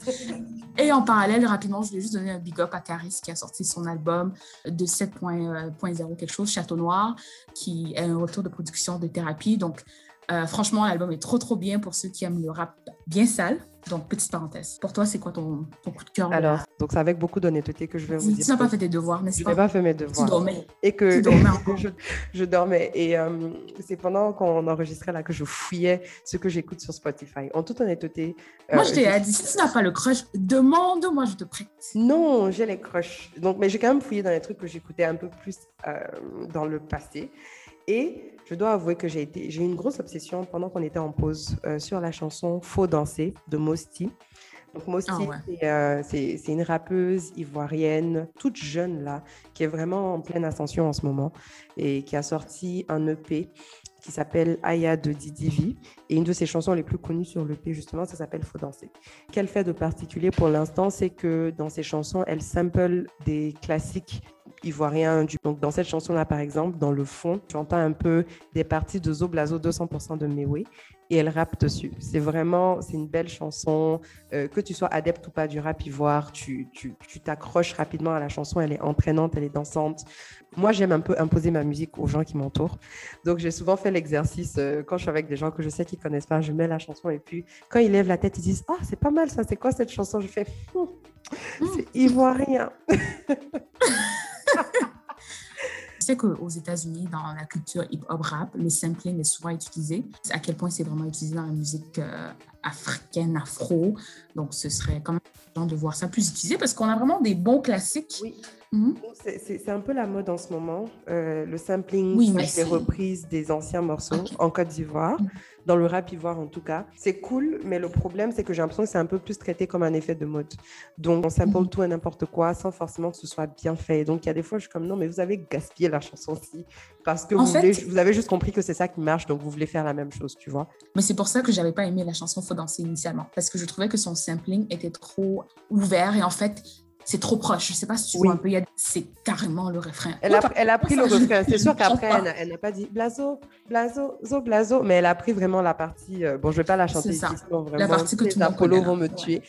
Et en parallèle, rapidement, je vais juste donner un big up à Caris qui a sorti son album de 7.0 quelque chose, Château Noir, qui est un retour de production de thérapie. Donc, euh, franchement, l'album est trop, trop bien pour ceux qui aiment le rap bien sale. Donc, petite parenthèse. Pour toi, c'est quoi ton, ton, coup de cœur Alors, donc c'est avec beaucoup d'honnêteté que je vais vous dire. Tu n'as pas fait tes devoirs, n'est-ce pas? Je n'ai pas fait mes devoirs. Tu dormais. Et que tu dormais je, je, dormais. Et euh, c'est pendant qu'on enregistrait là que je fouillais ce que j'écoute sur Spotify. En toute honnêteté. Euh, moi, je t'ai dit, si tu n'as pas le crush, demande-moi, je te prête. Non, j'ai les crushs. Donc, mais j'ai quand même fouillé dans les trucs que j'écoutais un peu plus dans le passé. Et je dois avouer que j'ai été, j'ai eu une grosse obsession pendant qu'on était en pause euh, sur la chanson Faux danser de Mosti. Donc Mosti, ah euh, c'est, une rappeuse ivoirienne, toute jeune là, qui est vraiment en pleine ascension en ce moment et qui a sorti un EP qui s'appelle Aya de Didivi. Et une de ses chansons les plus connues sur l'EP, justement, ça s'appelle Faut danser. Qu'elle fait de particulier pour l'instant, c'est que dans ses chansons, elle sample des classiques ivoirien. Donc, dans cette chanson-là, par exemple, dans le fond, tu entends un peu des parties de Zo Blazo 200% de Mewe et elle rappe dessus. C'est vraiment, c'est une belle chanson. Euh, que tu sois adepte ou pas du rap ivoire, tu t'accroches tu, rapidement à la chanson. Elle est entraînante, elle est dansante. Moi, j'aime un peu imposer ma musique aux gens qui m'entourent. Donc, j'ai souvent fait l'exercice euh, quand je suis avec des gens que je sais qu'ils connaissent pas. Je mets la chanson et puis quand ils lèvent la tête, ils disent Ah, c'est pas mal ça, c'est quoi cette chanson Je fais hum, C'est ivoirien. Je sais qu'aux États-Unis, dans la culture hip-hop rap, le sampling est souvent utilisé. À quel point c'est vraiment utilisé dans la musique euh, africaine, afro. Donc, ce serait quand même de voir ça plus utilisé parce qu'on a vraiment des bons classiques. Oui. Mhm. C'est un peu la mode en ce moment, euh, le sampling, oui, les reprises des anciens morceaux en Côte d'Ivoire, mhm. Dans le rap ivoire en tout cas. C'est cool, mais le problème, c'est que j'ai l'impression que c'est un peu plus traité comme un effet de mode. Donc, on sample mhm. tout et n'importe quoi sans forcément que ce soit bien fait. Donc, il y a des fois, je suis comme non, mais vous avez gaspillé la chanson aussi parce que vous, vous, avez juste compris que c'est ça qui marche, donc vous voulez faire la même chose, tu vois. Mais c'est pour ça que j'avais pas aimé la chanson Faut danser initialement, parce que je trouvais que son sampling était trop ouvert et en fait, c'est trop proche. Je sais pas si tu vois un peu, c'est carrément le refrain. Elle a, elle a pris le refrain. C'est sûr qu'après, elle, n'a pas dit blazo, blazo, zo, blazo, mais elle a pris vraiment la partie. Euh, bon, je vais pas la chanter ici, vraiment, la partie que les Apollo vont me tuer.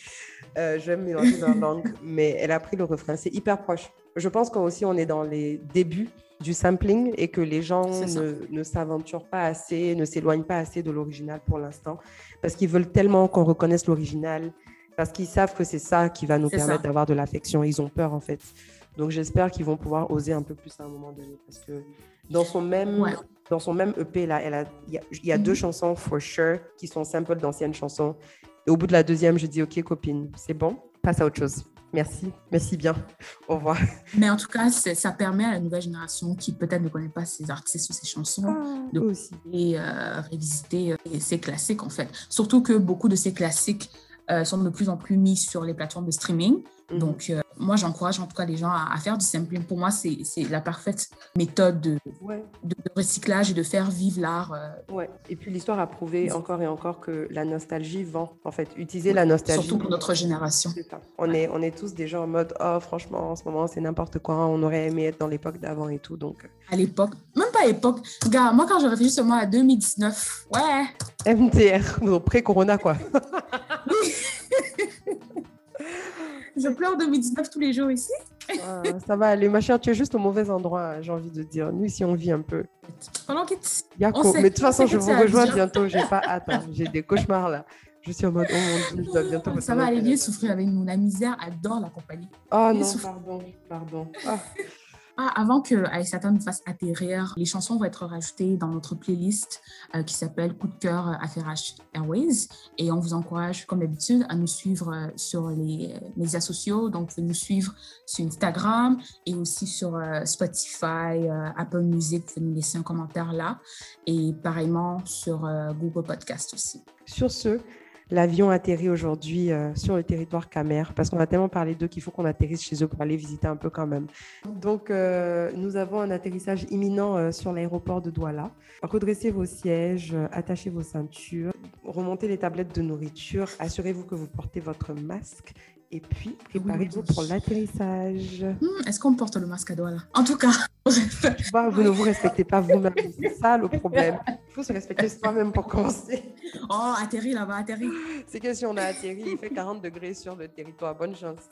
Euh, je vais me mélanger dans la langue, mais elle a pris le refrain. C'est hyper proche. Je pense qu'aussi, on est dans les débuts du sampling et que les gens ne, ne s'aventurent pas assez, ne s'éloignent pas assez de l'original pour l'instant, parce qu'ils veulent tellement qu'on reconnaisse l'original parce qu'ils savent que c'est ça qui va nous permettre d'avoir de l'affection. Ils ont peur, en fait. Donc, j'espère qu'ils vont pouvoir oser un peu plus à un moment donné. Parce que dans son même, dans son même EP, là, il y a, deux mhm. chansons, for sure, qui sont simples d'anciennes chansons. Et au bout de la deuxième, je dis, OK, copine, c'est bon, passe à autre chose. Merci, merci bien. Au revoir. Mais en tout cas, ça permet à la nouvelle génération qui peut-être ne connaît pas ces artistes ou ces chansons ah, de aussi. Et, euh, révisiter euh, ces classiques en fait. Surtout que beaucoup de ces classiques euh, sont de plus en plus mis sur les plateformes de streaming. Mhm. Donc, euh, moi, j'encourage en tout cas les gens à, faire du sampling. Pour moi, c'est la parfaite méthode de, de, recyclage et de faire vivre l'art. Euh. Ouais. Et puis, l'histoire a prouvé encore et encore que la nostalgie vend. En fait, utiliser la nostalgie. Surtout pour notre génération. On, est, on est tous des gens en mode Oh, franchement, en ce moment, c'est n'importe quoi. On aurait aimé être dans l'époque d'avant et tout. Donc... À l'époque, même pas à l'époque. Regarde, moi, quand je réfléchis seulement à 2019, ouais. MTR, pré-corona, quoi. Je pleure 2019 tous les jours ici. Ah, ça va aller, ma chère, tu es juste au mauvais endroit, j'ai envie de dire. Nous, ici, on vit un peu. Pendant Mais de toute façon, je vous rejoins bientôt. J'ai pas hâte. Hein. J'ai des cauchemars là. Je suis en mode, oh mon Dieu, je dois bientôt. Ça va aller bien souffrir avec nous. La misère adore la compagnie. Oh non, pardon, pardon. Ah. Ah, avant que Aïssata nous fasse atterrir, les chansons vont être rajoutées dans notre playlist euh, qui s'appelle Coup de cœur FRH Airways. Et on vous encourage, comme d'habitude, à nous suivre euh, sur les euh, médias sociaux. Donc, vous pouvez nous suivre sur Instagram et aussi sur Spotify, Apple Music. Vous pouvez nous laisser un commentaire là. Et pareillement sur Google Podcast aussi. Sur ce, L'avion atterrit aujourd'hui euh, sur le territoire Camer parce qu'on a tellement parlé d'eux qu'il faut qu'on atterrisse chez eux pour aller visiter un peu quand même. Donc, euh, nous avons un atterrissage imminent euh, sur l'aéroport de Douala. Redressez vos sièges, attachez vos ceintures, remontez les tablettes de nourriture, assurez-vous que vous portez votre masque et puis, préparez-vous pour l'atterrissage. Hmm, est-ce qu'on porte le masque à Douala? En tout cas, vous ne vous respectez pas vous-même. C'est ça le problème. Il faut se respecter soi-même pour commencer. Oh, atterri là-bas, atterri. C'est que si on a atterri, il fait 40 degrés sur le territoire. Bonne chance.